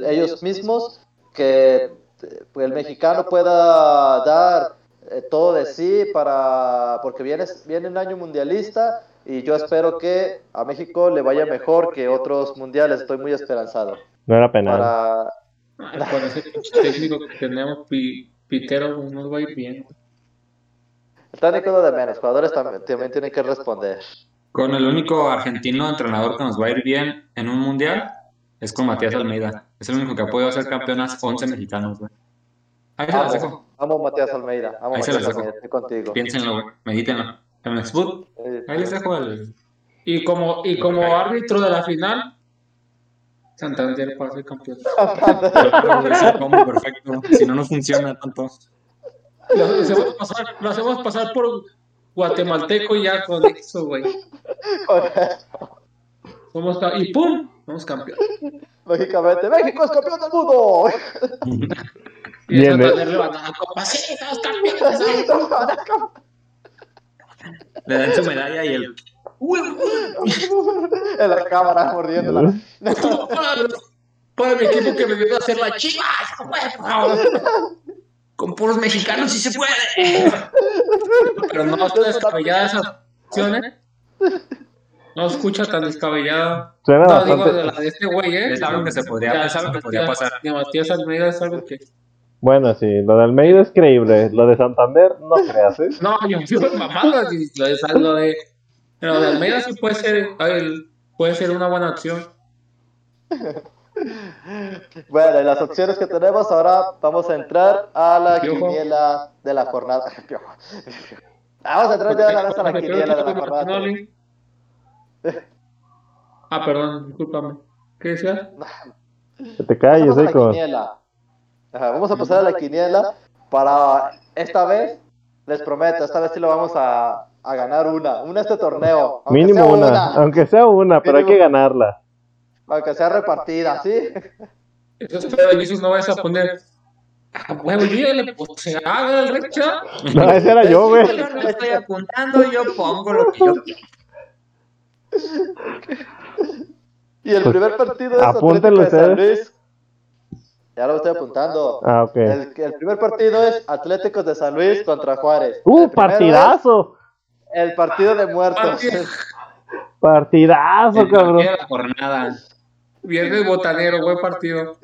ellos mismos, que el mexicano pueda dar eh, todo de sí para porque viene, viene un año mundialista y yo espero que a México le vaya mejor que otros mundiales, estoy muy esperanzado.
No era penal.
Para,
con ese técnico que tenemos, Pitero, nos va a ir bien.
El técnico de menos, jugadores también, también tienen que responder.
Con el único argentino entrenador que nos va a ir bien en un mundial es con Matías Almeida. Es el único que ha podido hacer campeonas 11 mexicanos, Ahí se las dejo.
Vamos, Matías Almeida. Vamos,
Ahí
se
las dejo. contigo. Piénsenlo, medítenlo. El Ahí les dejo el.
Y como, y como árbitro de la final, Santander para ser campeón.
perfecto. Si no, no funciona tanto.
Lo hacemos pasar, lo hacemos pasar por guatemalteco y ya con eso, güey. Somos y ¡pum! Somos campeón.
Lógicamente, México es campeón del mundo.
y Bien, Santander le van a dar copa. Sí, somos campeones.
Le dan su medalla y el
en la cámara mordiéndola.
Para mi equipo que me vio a hacer la chiva. Con puros mexicanos sí se puede. Pero no está descabellada esa opción, ¿eh? No escucha tan descabellada. no, digo de la de este güey, ¿eh?
Es algo que se podría, es algo que podría pasar.
De Matías Almeida es algo que...
Bueno, sí, lo de Almeida es creíble. Lo de Santander, no creas, ¿eh?
No, yo digo mamadas. Lo de, lo de pero de Almeida sí puede ser, puede ser una buena opción.
Bueno, en las opciones que tenemos ahora vamos a entrar a la quiniela de la jornada. Vamos a entrar ya a la, a la quiniela de la jornada.
Ah, perdón, discúlpame. ¿Qué decías?
Que te calles,
a vamos a pasar a la quiniela para esta vez, les prometo, esta vez sí lo vamos a, a ganar una, una este torneo.
Mínimo una, aunque sea una, pero hay que ganarla.
Aunque sea repartida, ¿sí?
Jesús, no vayas a poner. Bueno, olvídale, pues se haga el recha.
No, ese era yo, güey.
Yo estoy apuntando, yo pongo lo que yo quiero.
Y el
Pues,
primer partido es
apúntenlo
Atlético de San
ustedes.
Luis. Ya lo estoy apuntando.
Ah, ok.
El, el primer partido es Atléticos de San Luis contra Juárez.
¡Uh, partidazo!
es El partido de muertos.
Partido.
Partidazo,
El
cabrón.
partido de la jornada.
Viernes botanero, buen partido.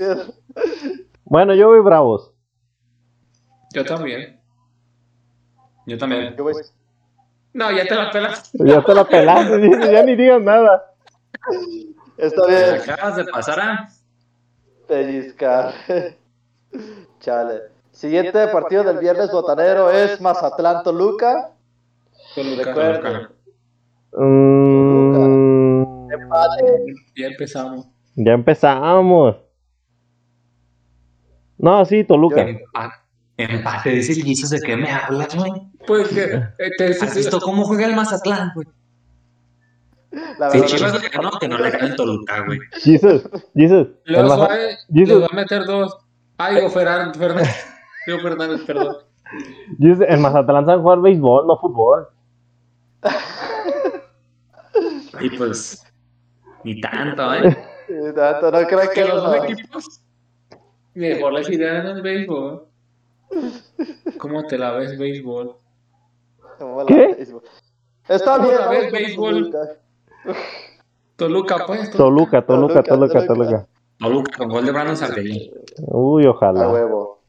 Bueno, yo voy bravos.
Yo también.
Yo también.
Yo voy-
No, ya te la pelas.
Ya te la pelaste, ya ni digas nada.
Está
Te
bien.
acabas de pasar a.
Pellizcar. Chale. Siguiente partido del viernes botanero es Mazatlán Toluca.
Toluca.
Mm,
Empate.
Ya empezamos.
ya empezamos. No, sí, Toluca.
Empate. Dice el Jesus, ¿de qué me hablas, güey?
Pues que eh, te
¿Has visto cómo juega el Mazatlán, güey?
La
Si
verdad,
Chivas le ganó, que no le gane el Toluca, güey.
Jesus, Jesus. Maza-
Suárez va a meter dos. Ah, digo Ferran- Fernández. Digo Fernández, perdón.
Jesus, el Mazatlán sabe jugar béisbol, no fútbol.
Y pues. Ni tanto, ¿eh?
sí, tanto, no creo
Que
que
los dos equipos mejor les idean en el béisbol. ¿Cómo te la ves béisbol?
Como la
¿Qué?
béisbol. Está
¿Cómo
bien,
la ves, béisbol?
Toluca.
Pues.
Toluca, Toluca,
Toluca,
Toluca,
Toluca.
Con gol de Brandon Sardelli.
Uy,
A
ojalá.
huevo.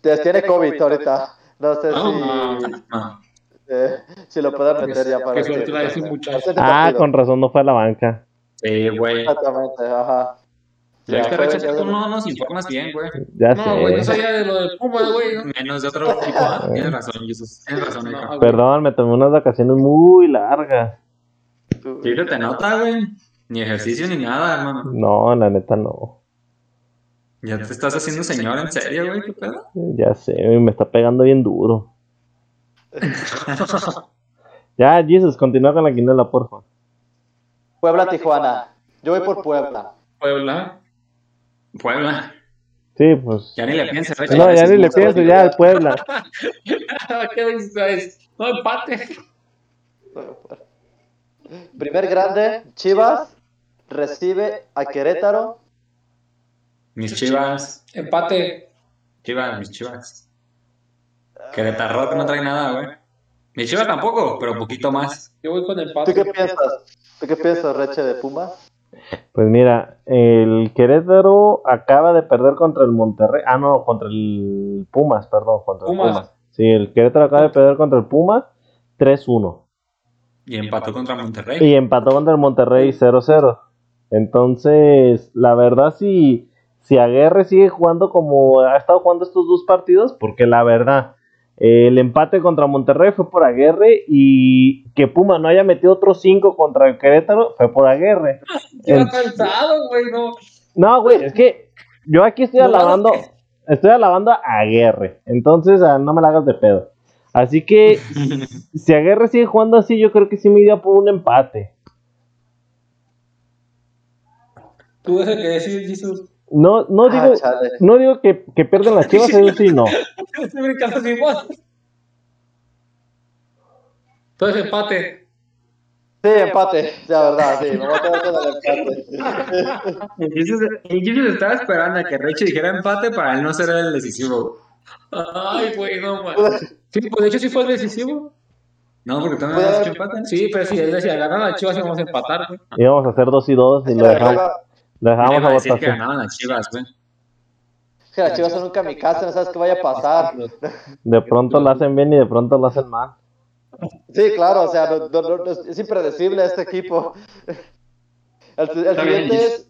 Te- Tiene COVID ahorita. No sé si,
No.
si lo pueden meter ya para
Qué suerte la de ese
para
muchacho.
Ah, con razón no fue a la banca.
Sí, güey.
Exactamente, ajá.
Ya
Ya,
que tú no nos informas bien, güey.
Ya
No, güey, no sabía de lo de Pumas, güey. ¿no?
Menos de otro equipo. ¿ah? Tienes razón, Jesus. Tienes razón,
No.
Perdón, me tomé unas vacaciones muy largas.
Sí, te nota, güey. Ni ejercicio ni nada, hermano.
No, la neta no.
Ya te estás haciendo señor, en serio, güey. ¿Qué pedo?
Ya sé, me está pegando bien duro. Ya, Jesus, continúa con la quinela, porfa.
Puebla, Tijuana. Yo voy por Puebla.
Puebla.
Puebla.
Sí, pues.
Ya ni le pienses, Recha.
No, ya ni le
es
pienso, ya el Puebla.
¿Qué dices? No, empate.
Primer grande, Chivas recibe a Querétaro.
Mis chivas.
Empate.
Chivas, mis chivas. Querétaro que no trae nada, güey. Mis chivas tampoco, pero poquito más.
Yo voy con
¿Tú
empate.
qué piensas? ¿Tú qué piensas, Reche, de Pumas?
Pues mira, el Querétaro acaba de perder contra el Monterrey. Ah, no, contra el Pumas, perdón, contra el
Pumas.
Sí, el Querétaro acaba de perder contra el Pumas 3-1.
Y empató contra Monterrey.
Y empató contra el Monterrey 0-0. Entonces, la verdad, si, si Aguerre sigue jugando como ha estado jugando estos dos partidos, porque la verdad, el empate contra Monterrey fue por Aguerre y que Puma no haya metido otros 5 contra el Querétaro fue por Aguerre.
Iba
En-
cansado, güey, no.
No, güey, es que yo aquí estoy
No,
alabando,
es
estoy alabando a Aguerre. Entonces, ah, no me la hagas de pedo. Así que, si Aguerre sigue jugando así, yo creo que sí me iría por un empate.
Tú eres el que decide, Jesús.
No, no digo,
Ah, chale.
no digo que, que pierden las chivas, eso sí, no.
Entonces, empate.
Sí, empate. La verdad, sí. Me voy a empate.
Jesus estaba esperando a que Reche dijera empate para él no ser el decisivo.
Ay, güey, no, man. Sí, pues de hecho sí fue el decisivo.
No, porque tú me habías dicho empate.
Sí, pero sí, él decía, ganan las chivas y vamos a empatar.
Íbamos a hacer dos y dos y lo dejamos, dejamos a
decir que
votación.
ganaban las chivas, güey.
Es que las chivas son un kamikaze, no sabes qué vaya a pasar.
De pronto lo hacen bien y de pronto lo hacen mal.
Sí, claro, o sea, no- no- no- no- es impredecible este equipo. El, siguiente es,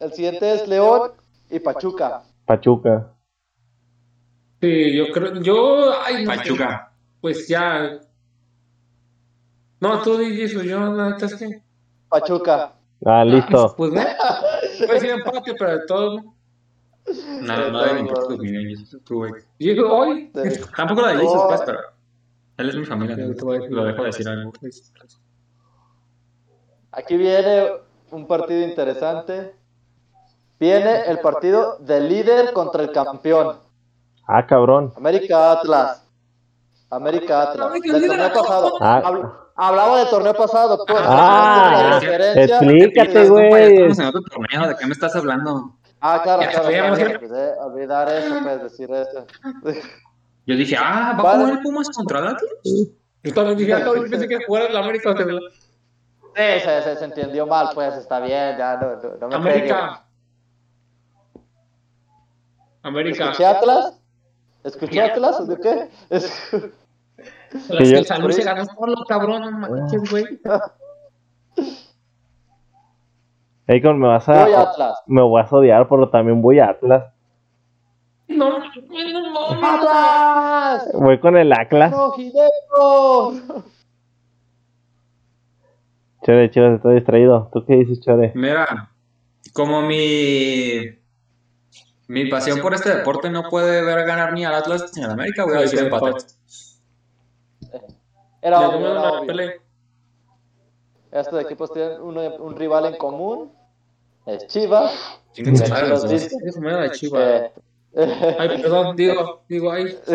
el siguiente es León y Pachuca.
Pachuca.
Sí, yo creo, yo, ay, no sé.
Pachuca.
Pues ya. No, tú di eso, yo la neta es que.
Pachuca.
Ah, listo.
Pues no. Puede ser empate, pero de todo. ¿no?
No, no deben.
Y yo hoy.
Sí.
Tampoco la
No.
pues, pero él es mi familia. Lo dejo decir algo.
Aquí viene un partido interesante. Viene el partido del líder contra el campeón.
Ah, cabrón.
América Atlas. América Atlas.
América
Del torneo pasado.
Ah,
Hablaba del torneo pasado, pues.
Ah,
la referencia.
explícate, güey.
estamos en otro torneo, ¿de qué me estás hablando?
Ah, claro,
Ya
claro, claro,
que-
olvidé olvidar eso, pues, decir eso.
Yo dije, ah, ¿va a jugar el Pumas contra el Atlas?
Yo también dije, ah, pensé que jugara el América. sea, la-
Sí, se, se, se entendió mal, pues, está bien, ya no, no, no me
América. América.
¿Escuché Atlas? ¿Escuché Atlas de qué? Es...
Que
el San Luis se ganó solo, cabrón, no manches, güey.
Akon, me vas
Voy
a.
Atlas.
Me vas a odiar, pero también voy a Atlas.
No, no, no, no.
¡Atlas!
Voy con el Atlas.
¡Rojinegro!
Chore, chicos, estoy distraído. ¿Tú qué dices, Chore?
Mira, como mi mi pasión por este deporte no puede ver ganar ni al Atlas ni al América, voy a decir empate.
Era obvio, era obvio. Estos equipos tienen un, un rival en común. Es Chivas.
Chinguen su
Ya
madre
los
los dos.
viste.
Eso me da de chiva.
Eh,
Ay, perdón, digo, digo, ay.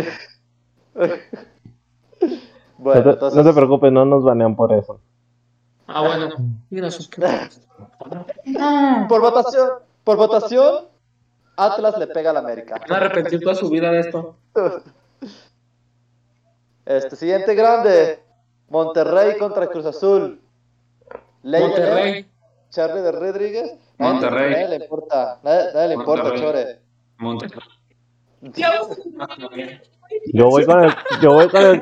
bueno,
no, te,
entonces.
no te preocupes, no nos banean por eso.
Ah, bueno. Mira, sus que.
Por votación, por votación, Atlas le pega al América.
Van a arrepentir toda su vida de esto.
Este siguiente grande, Monterrey contra Cruz Azul.
Monterrey.
Charlie de Rodríguez.
Monterrey.
Nadie le importa, nadie, nadie le importa,
Monterrey.
Chore.
Monterrey.
Yo voy con el. Yo voy con el.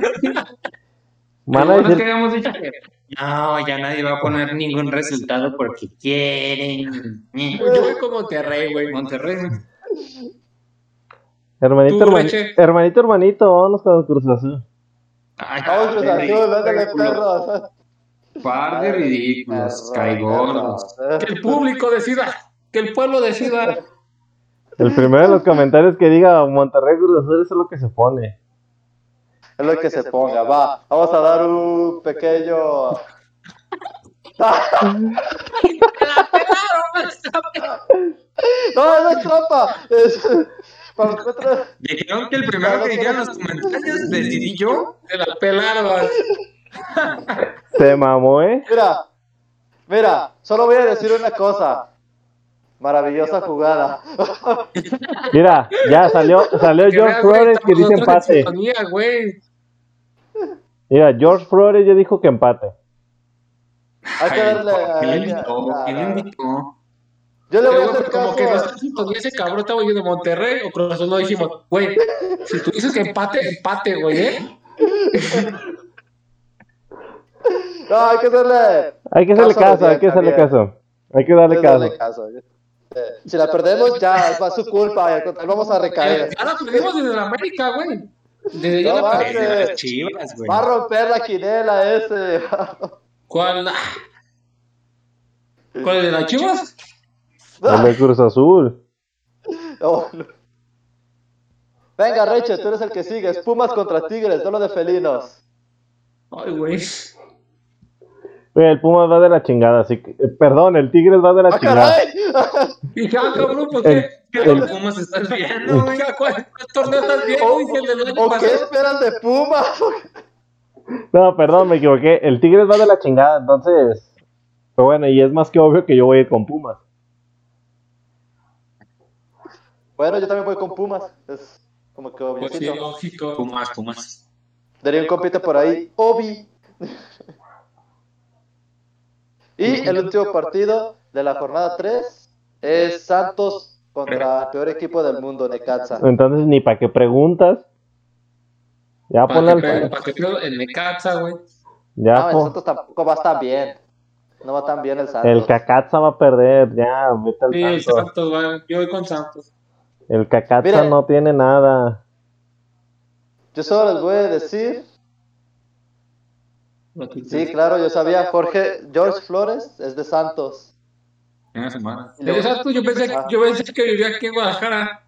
Van a
Lo bueno es
decir.
que habíamos dicho que no, ya nadie va a poner ningún resultado porque quieren.
Yo voy con Monterrey, güey.
Monterrey.
Hermanito, hermanito, hermanito, hermanito, vámonos con el Cruz Azul.
Perros.
Par de ridículos, caigordos.
Que el público decida. Que el pueblo decida.
El primero de los comentarios que diga Monterrey Cruz Azul, eso es lo que se pone.
Es lo que se ponga, va. Vamos a dar un pequeño. No, no es trampa. Es... Para
Dijeron que el primero que dijera en los comentarios decidí yo.
Se la pelaron.
Se mamó, ¿eh?
Mira, mira, solo voy a decir una cosa. Maravillosa jugada.
Mira, ya salió, salió George Flores que dice empate. Mira, George Flores ya dijo que empate.
Hay que
Ay,
darle. Yo le voy a hacer
como que no
caso.
está en sintonía ese cabrón, estaba yo de Monterrey o Cruz Azul, no dijimos, güey, si tú dices que empate, empate, güey, ¿eh?
No, hay que darle.
Hay que hacerle
Caso
caso, hay que hacerle caso. Hay que darle
que
caso.
Si la perdemos, ya es su culpa. Vamos a recaer.
Ya la perdimos desde la América, güey. Desde ya
No
la.
Desde las chivas, güey.
Va a romper la quinela ese.
¿Cuál? ¿Cuál es de las chivas?
El de Cruz Azul.
Oh, no. Venga, Reche, tú eres el que sigues. Pumas contra Tigres, duelo de felinos.
Ay, güey.
El Pumas va de la chingada, así que. eh, perdón, el Tigres va de la
¡Ah,
chingada.
caray!
Ah, cabrón, pues
El-
qué. ¿Qué
¿Qué
el-
Pumas estás viendo, güey?
¿Cuál, cuál torneo estás viendo?
¿O qué esperas de Pumas?
No, perdón, me equivoqué. El Tigres va de la chingada, entonces. Pero bueno, y es más que obvio que yo voy a ir con Pumas.
Bueno, yo también voy con Pumas. Es como que
Pues sí, lógico.
Pumas, Pumas.
Daría un compite por ahí. Obi. y el último partido de la jornada 3 es Santos contra el peor equipo del mundo, Necaxa.
Entonces, ni para qué preguntas. Ya ponle al.
para que pierda el Necaxa, güey.
Ya
No, el Santos tampoco va tan bien. No va tan bien el Santos.
El Cacatza va a perder, ya, vete al
Sí, el
Santos.
Santos, güey. Yo voy con Santos.
El
Mire.
no tiene nada.
Yo solo les voy a decir. Sí, claro, yo sabía. Jorge, George Flores es de Santos.
De Santos, yo pensé, yo pensé que vivía aquí en Guadalajara.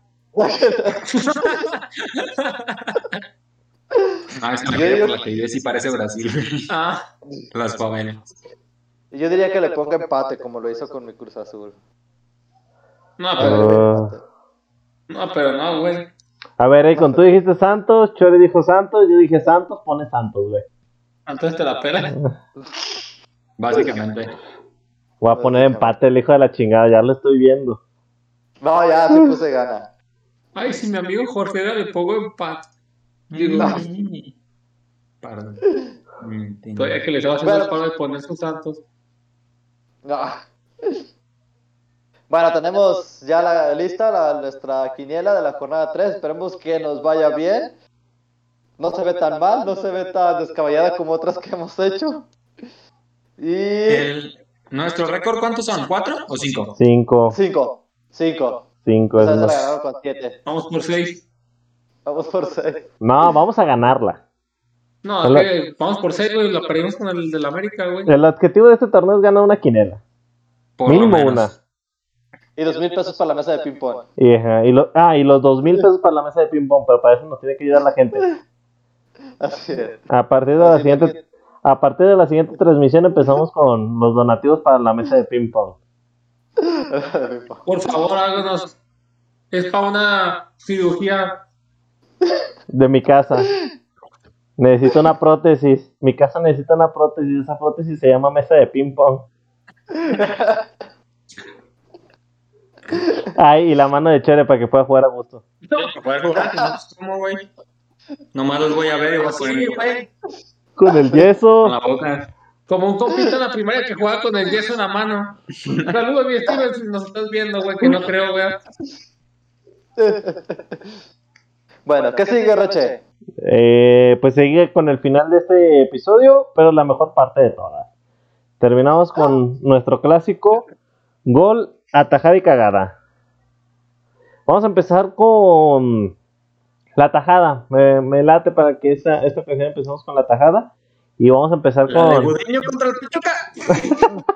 Ah, es
Yo
una
digo-
por la que vive sí parece Brasil.
Ah,
Las favelas.
Y yo diría que le ponga empate, como lo hizo con mi Cruz Azul.
no,
A ver,
pero,
Ah.
No, pero no, güey.
A ver, Icon, tú dijiste Santos, Chori dijo Santos, yo dije Santos, pone Santos, güey.
Antes te la pela.
Básicamente.
Voy a poner empate el hijo de la chingada, ya lo estoy viendo.
No, ya se puse gana.
Ay, si mi amigo Jorge era, le pongo empate. Digo,
No.
Perdón.
Todavía que le estaba haciendo el paro de poner sus santos.
No. Bueno, tenemos ya la lista, la, nuestra quiniela de la jornada 3. Esperemos que nos vaya bien. No se ve tan mal, no se ve tan descabellada como otras que hemos hecho. Y
El- ¿Nuestro récord cuántos son? ¿Cuatro o cinco?
Cinco,
5. 5.
cinco
O
es
se la
más.
ganaron con 7.
Vamos por seis.
Vamos por 6.
No, vamos a ganarla.
No, es que vamos por seis, güey. La perdimos con el del América, güey.
El objetivo de este torneo es ganar una quinela.
Por lo
Mínimo
menos.
una.
Y dos mil pesos para la mesa de ping-pong.
Y, lo- ah, y los dos mil pesos para la mesa de ping-pong, pero para eso nos tiene que ayudar la gente.
Así es.
A partir de la
Así
siguiente,
que-
a partir de la siguiente transmisión empezamos con los donativos para la mesa de ping-pong.
Por favor, háganos. Es para una cirugía.
De mi casa. Necesito una prótesis. Mi casa necesita una prótesis. Esa prótesis se llama mesa de ping-pong. Ay, y la mano de Chere para que pueda jugar a gusto.
Para poder jugar, no, pues, ¿cómo, güey? Nomás los voy a ver y voy a poner
Sí, güey.
Con el yeso.
con la boca.
Como un compito en la primaria que juega con el yeso en la mano. Saludos, mi Steven, si nos estás viendo, güey, que no creo, güey.
Bueno, ¿qué sigue, Reche?
Eh, pues sigue con el final de este episodio, pero la mejor parte de todas. Terminamos con nuestro clásico gol, atajada y cagada. Vamos a empezar con la tajada. Me, me late para que esta, esta ocasión empecemos con la tajada. Y vamos a empezar
La
con.
Gudiño contra el Pachuca.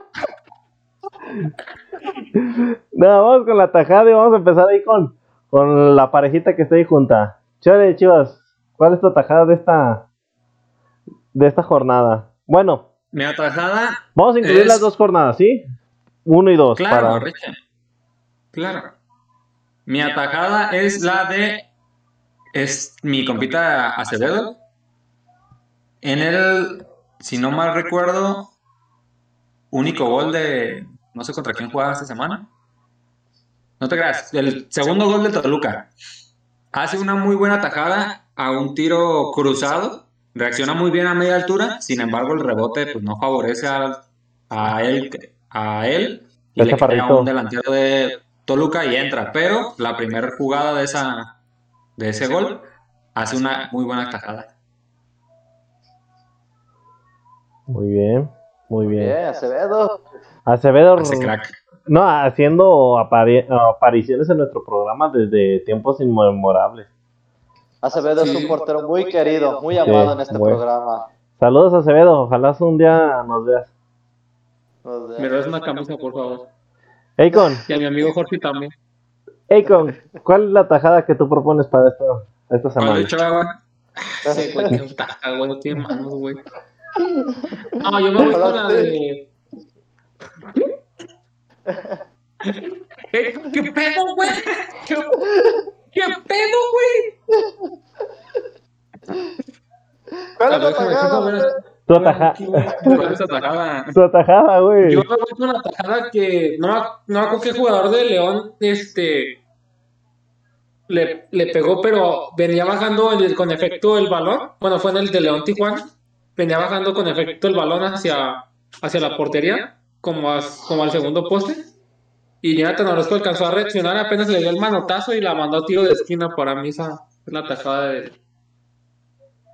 No, vamos con la tajada y vamos a empezar ahí con, con la parejita que está ahí junta. Chale, Chivas, ¿cuál es tu tajada de esta de esta jornada? Bueno,
Mi atajada,
vamos a incluir
Es-
las dos jornadas, ¿sí? Uno y dos.
claro,
para-
Riche. Claro. Mi atajada es la de. Es mi compita Acevedo. En el, si no mal recuerdo, único gol de. No sé contra quién jugaba esta semana. No te creas. El segundo gol del Toluca. Hace una muy buena tajada a un tiro cruzado. Reacciona muy bien a media altura. Sin embargo, el rebote pues, no favorece a, a él. A él y le un delantero de Toluca y entra. Pero la primera jugada de, esa, de ese gol hace una muy buena tajada.
Muy bien, muy bien.
Bien, Acevedo.
Acevedo,
Hace crack.
no, haciendo apari- apariciones en nuestro programa desde tiempos inmemorables.
Acevedo es un portero muy querido, muy amado en este programa.
Saludos, Acevedo. Ojalá un día nos veas.
Me das una camisa, por favor.
Akon,
Y a mi amigo Jorge también.
Akon, ¿cuál es la tajada que tú propones para esta, esta
¿Cuál
semana?
de Chava?
Sí, güey, qué taja, güey, no tiene manos, güey. No, yo me voy con la de. ¿Qué, qué pedo, güey? ¿Qué, qué pedo, güey?
¿Cuál es la tajada,
checar,
güey?
Tu, ataja-
¿Cuál es la tajada?
tu atajada, güey.
Yo me voy con una tajada que no, me- no acuerdo qué jugador de León este le, le pegó, pero venía bajando el- con efecto el balón. Bueno, fue en el de León Tijuana. Venía bajando con efecto el balón hacia, hacia la portería, como, a- como al segundo poste. Y Jonathan Orozco alcanzó a reaccionar, apenas le dio el manotazo y la mandó a tiro de esquina. Para mí, esa es la tajada de,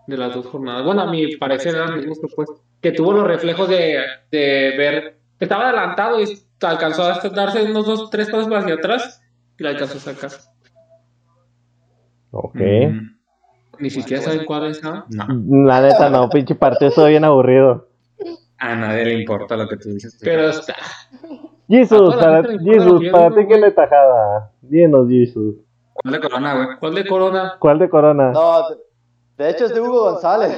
de las dos jornadas. Bueno, a mi parecer era mi gusto, pues. Que tuvo los reflejos de, de ver. Estaba adelantado y alcanzó a darse unos dos, tres pasos hacia atrás y la alcanzó a sacar.
Ok.
Mm,
Ni siquiera saben cuál es, ¿no?
No,
La neta, no, pinche partido estuvo bien aburrido.
a nadie le importa lo que tú dices.
Pero está.
Jesus,
A toda la
para, Jesus, para ti, ¿qué le tajada? Dinos, Jesus.
¿Cuál de Corona, güey?
¿Cuál de Corona?
¿Cuál de Corona?
No, de, de hecho es de Hugo González.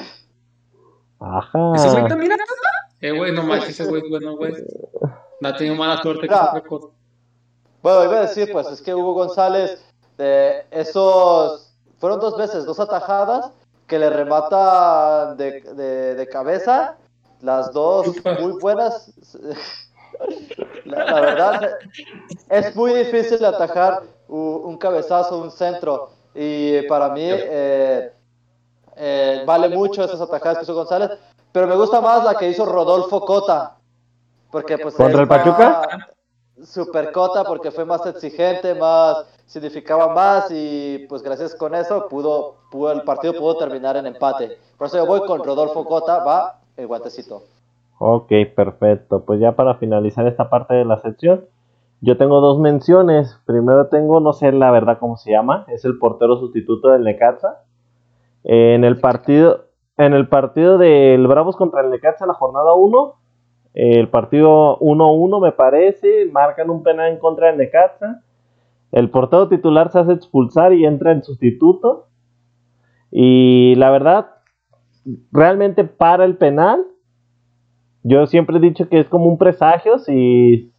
Ajá.
¿Ese güey también
Eh, güey, no manches, ese güey, bueno, güey. No ha tenido mala suerte
Ya.
con ese récord.
Bueno, iba a decir, pues es que Hugo González, de esos, fueron dos veces, dos atajadas, que le remata de, de, de cabeza. Las dos muy buenas. La, verdad, es muy difícil atajar un cabezazo, un centro. Y para mí eh, eh, vale mucho esas atajadas que hizo González. Pero me gusta más la que hizo Rodolfo Cota. Porque pues...
¿Contra el Pachuca?
Super Cota porque fue más exigente, más significaba más y pues gracias con eso pudo, pudo el partido pudo terminar en empate. Por eso yo voy con Rodolfo Cota, va el guantecito.
Ok, perfecto. Pues ya para finalizar esta parte de la sección, yo tengo dos menciones. Primero tengo, no sé la verdad cómo se llama, es el portero sustituto del Necaxa. En el partido, en el partido del Bravos contra el Necaxa, la jornada 1, el partido 1-1 me parece, marcan un penal en contra del Necaxa. El portero titular se hace expulsar y entra el sustituto. Y la verdad, realmente para el penal yo siempre he dicho que es como un presagio. Si,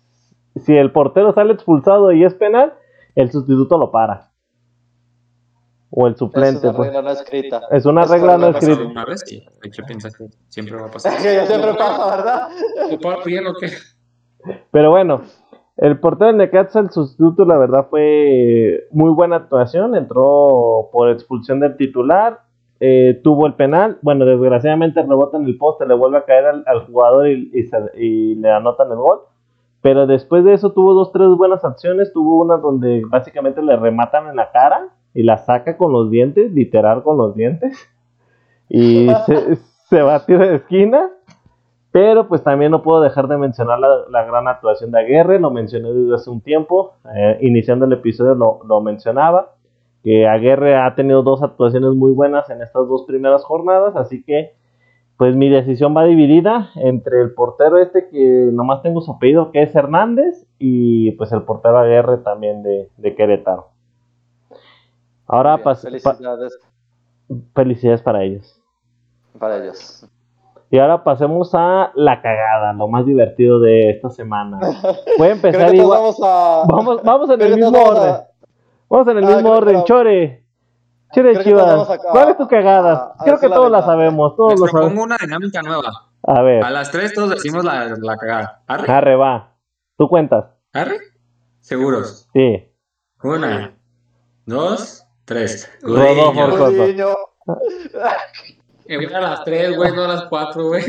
si el portero sale expulsado y es penal, el sustituto lo para. O el suplente. Es
una pues. regla no escrita.
Es una regla no escrita.
Una vez y piensa que siempre va a pasar.
siempre pasa, ¿verdad?
Pero bueno, el portero de Necaxa, el sustituto, la verdad fue muy buena actuación. Entró por expulsión del titular eh, tuvo el penal, bueno, desgraciadamente rebota en el poste, le vuelve a caer al, jugador y, le anotan el gol. Pero después de eso tuvo dos, tres buenas acciones. Tuvo una donde básicamente le rematan en la cara y la saca con los dientes, literal con los dientes. Y se, va a tirar de esquina. Pero pues también no puedo dejar de mencionar la, gran actuación de Aguirre, lo mencioné desde hace un tiempo, eh, iniciando el episodio lo, lo mencionaba que Aguerre ha tenido dos actuaciones muy buenas en estas dos primeras jornadas, así que pues mi decisión va dividida entre el portero este que nomás tengo su apellido que es Hernández y pues el portero Aguerre también de, Querétaro. Ahora felicidades. felicidades para ellos.
Para ellos.
Y ahora pasemos a la cagada, lo más divertido de esta semana. Voy a empezar igual. Vamos, a... vamos, vamos en el mismo orden. Vamos en el ah, mismo orden, Chore. Chore Chivas. ¿Cuál es tu cagada? Creo que todos la sabemos. Todos Les
propongo una dinámica nueva.
A ver.
A las tres todos decimos la, la cagada.
¿Arre? Arre, va. Tú cuentas.
¿Arre? ¿Seguros?
Sí.
Una, dos, tres.
Rodolfo
Eh, a las tres, güey, no a las cuatro, güey.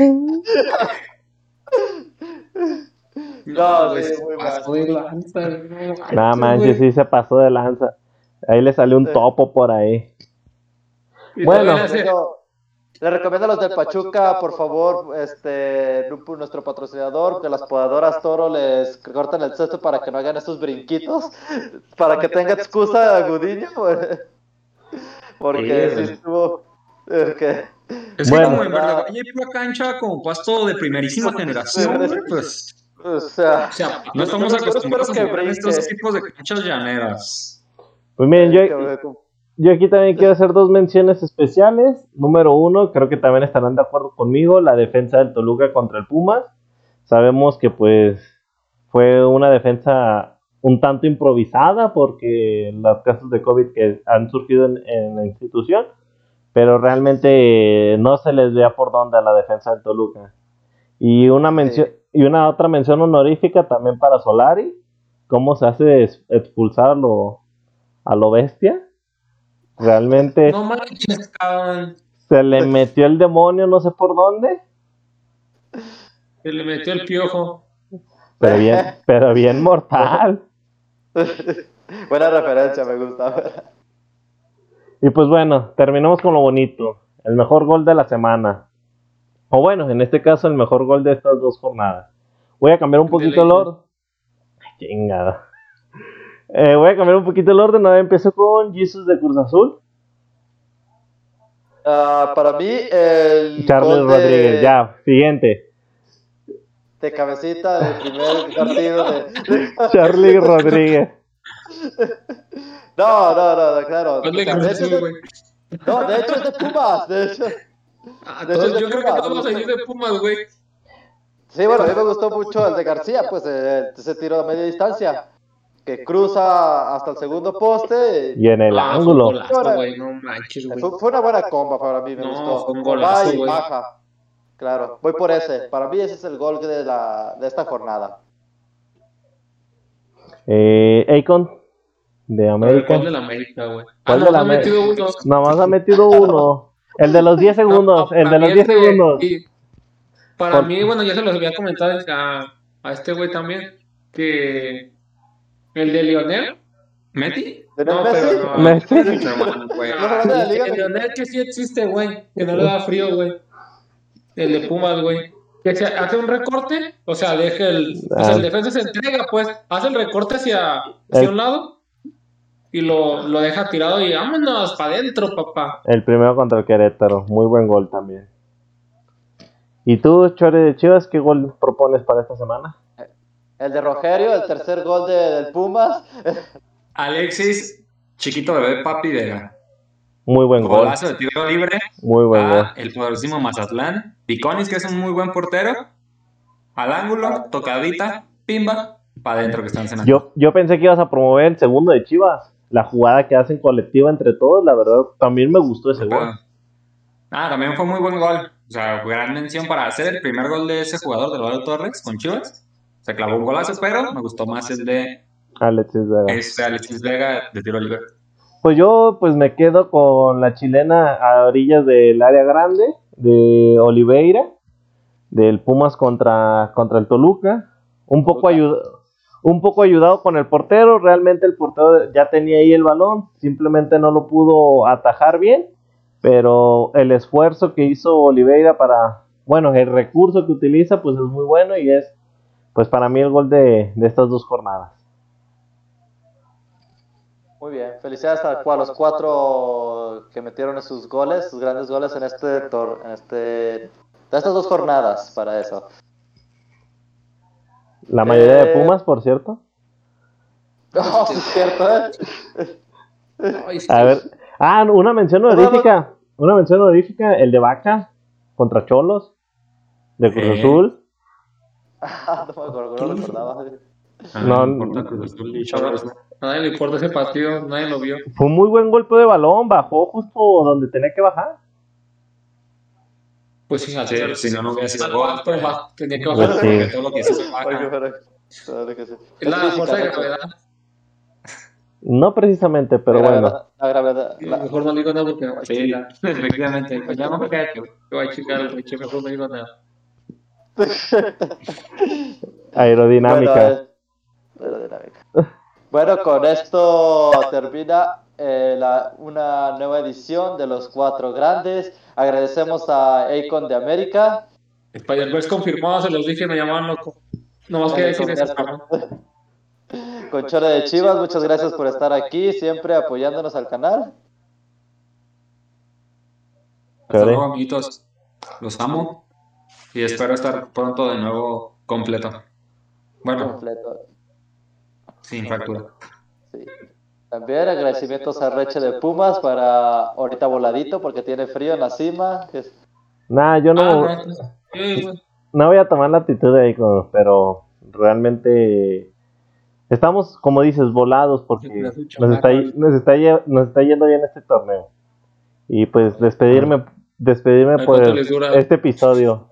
No, muy pasó de
lanza. No manches, sí se pasó de lanza. Ahí le salió un topo por ahí. Bueno.
Le recomiendo a los del Pachuca, por favor, este, nuestro patrocinador, que las podadoras Toro les corten el cesto para que no hagan esos brinquitos, para que tenga excusa a Gudiño, porque sí estuvo...
Es bueno, como en verdad, hay una cancha como pasto de primerísima generación, pues
o sea,
no estamos acostumbrados a ver estos tipos de canchas llaneras.
Pues miren, yo, aquí también quiero hacer dos menciones especiales. Número uno, creo que también estarán de acuerdo conmigo, la defensa del Toluca contra el Pumas. Sabemos que pues fue una defensa un tanto improvisada porque los casos de COVID que han surgido en, la institución, pero realmente no se les vea por dónde a la defensa del Toluca. Y una mención, y una otra mención honorífica también para Solari. ¿Cómo se hace expulsar a lo, a lo bestia? Realmente.
No manches,
Se le metió el demonio, no sé por dónde.
Se le metió el piojo.
Pero bien, pero bien mortal.
Buena referencia, me gusta.
Y pues bueno, terminamos con lo bonito. El mejor gol de la semana. O bueno, en este caso el mejor gol de estas dos jornadas. Voy a cambiar un poquito el orden. Chingada. Eh, voy a cambiar un poquito el orden. Ahora empiezo con Jesus de Cruz Azul.
Uh, para mí, el.
Charles Rodríguez, ya, siguiente.
De cabecita del primer partido de.
Charlie Rodríguez.
No, no, no, claro. No, de hecho es de Pumas, de hecho.
Ah, yo creo que todos a ir de Pumas, güey.
Sí, bueno, a mí me gustó mucho el de García, pues ese tiro a media distancia. Que cruza hasta el segundo poste.
Y en el
Ah,
ángulo.
Fue golazo, güey, no manches, güey.
Fue, fue una buena comba para mí, me
No,
gustó.
fue un golazo,
Va y
güey.
baja. Claro, voy por ese. Para mí ese es el gol de, la, de esta jornada.
Eh, Akon, de América.
gol de la América, güey. Ah,
¿Cuál
no,
de la
no ha
América?
metido uno.
Nada más ha metido uno. El de los 10 segundos.
No,
el de los
mí
10
este-
segundos.
y Para
Por-
mí, bueno, ya se los había comentado a, a este güey también, que el de Lionel,
¿Meti?
¿De
no, pero no.
Messi.
Hermano, güey.
El
me-
Lionel que sí existe, güey, que no le da frío, güey. El de Pumas, güey. Que se hace un recorte, o sea, deja el. O sea, el
Ah.
defensa se entrega, pues, hace el recorte hacia, hacia
El-
un lado y lo, lo deja tirado y vámonos para adentro, papá.
El primero contra el Querétaro. Muy buen gol también. ¿Y tú, Chore de Chivas, qué gol propones para esta semana?
El de Rogerio, el tercer gol de, del Pumas.
Alexis, chiquito bebé papi Vega.
Muy buen gol.
Golazo de tiro libre
Muy buen gol.
el poderosísimo Mazatlán. Piconis, que es un muy buen portero. Al ángulo, tocadita, pimba, para adentro que están cenando.
Yo, yo pensé que ibas a promover el segundo de Chivas. La jugada que hacen colectiva entre todos, la verdad, también me gustó ese gol.
Ah, también fue muy buen gol. O sea, gran mención para hacer el primer gol de ese jugador, del Álvaro Torres, con Chivas. Se clavó un golazo, pero me gustó más el de
Alexis Vega.
este Alexis Vega de tiro libre.
Pues yo pues me quedo con la chilena a orillas del área grande de Oliveira, del Pumas contra, contra el Toluca. Un poco,
Toluca.
ayuda- un poco ayudado con el portero, realmente el portero ya tenía ahí el balón, simplemente no lo pudo atajar bien, pero el esfuerzo que hizo Oliveira para, bueno, el recurso que utiliza pues es muy bueno y es pues para mí el gol de, de estas dos jornadas.
Muy bien, felicidades a, a los cuatro que metieron sus goles, sus grandes goles en este tor en este de estas dos jornadas para eso.
La mayoría de
Eh,
Pumas, por cierto.
Oh, sí es cierto, ¿eh?
A ver. Ah, una mención honorífica. Una mención honorífica. El de Vaca contra Cholos. De Cruz
Eh.
Azul.
Ah, no me acuerdo, no lo recordaba.
Ah,
No,
importa Cruz Azul y Cholos, ¿no?
A nadie le importa ese partido, nadie lo vio.
Fue un muy buen golpe de balón. Bajó justo donde tenía que bajar.
Pues sí,
Sí, si no, no hubiera sido
al
gol.
cuarto, va- tenía que
Pues
bajar.
sí.
Porque todo lo que hizo se baja.
Oye, pero- claro que sí.
Es la fuerza de gravedad.
No precisamente, pero
La
bueno.
gravedad- La gravedad.
Y
la-
Mejor no digo nada porque me va a
Sí,
chingar.
efectivamente.
Pues ya no me cacho. Me va a chingar el Richie, mejor no digo nada.
Aerodinámica.
Bueno, eh, aerodinámica. Bueno, con esto termina eh, la- una nueva edición de los cuatro grandes. Agradecemos a Akon de América.
Spider-Verse confirmado, se los dije, me llamaban loco. No más que decir eso.
Con Chore de Chivas, muchas gracias por estar aquí, siempre apoyándonos al canal.
Hasta luego, amiguitos. Los amo. Y espero estar pronto de nuevo completo. Bueno,
Completo.
sin fractura.
Sí. También agradecimientos a Reche de Pumas para ahorita voladito porque tiene frío en la cima.
Nah, yo no,
Ah, no,
voy a tomar la actitud de ahí, pero realmente estamos, como dices, volados porque nos está, nos está, nos está yendo bien este torneo. Y pues despedirme, despedirme por este episodio.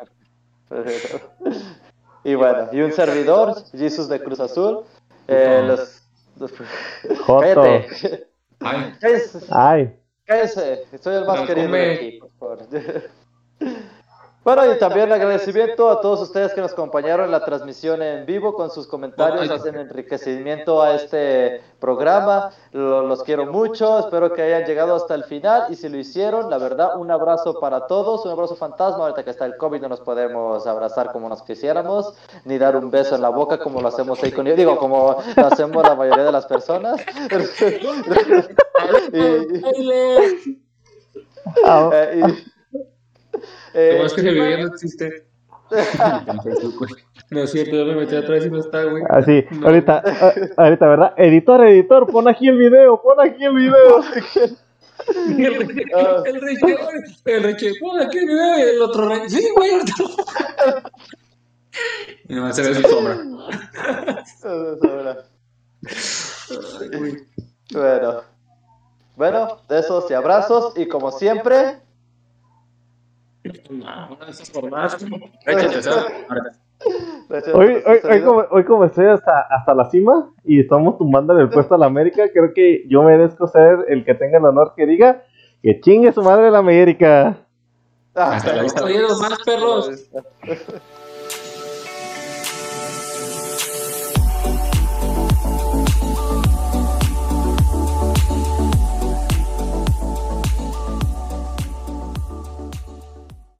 Y bueno, y un servidor, Jesus de Cruz Azul. Eh, los, los-
Joto.
Cállate.
Ay,
Cállese.
Ay,
Cállese, soy el más querido de aquí, por favor. Bueno, y también agradecimiento a todos ustedes que nos acompañaron en la transmisión en vivo con sus comentarios, hacen enriquecimiento a este programa. Lo- los quiero mucho, espero que hayan llegado hasta el final y si lo hicieron, la verdad, un abrazo para todos, un abrazo fantasma. Ahorita que está el COVID no nos podemos abrazar como nos quisiéramos, ni dar un beso en la boca como lo hacemos ahí con digo, como lo hacemos la mayoría de las personas. Y-
ah,
eh, y-
Lo
eh,
bueno es que se vivía no existe. No es cierto, yo me metí atrás y no está, güey.
así,
No.
ahorita, ah, ahorita, ¿verdad? Editor, editor, pon aquí el video, pon aquí el video.
El
Ah.
el Richie, pon aquí el video y el otro Richie. Sí, güey, ahorita.
Y nomás se ve su sombra.
Era. Bueno. Bueno, besos y abrazos. Y como siempre.
Hoy, hoy, hoy, como, hoy como estoy hasta, hasta la cima y estamos tumbando en el puesto a la América, creo que yo merezco ser el que tenga el honor que diga que chingue su madre la América.
Hasta la vista. más perros.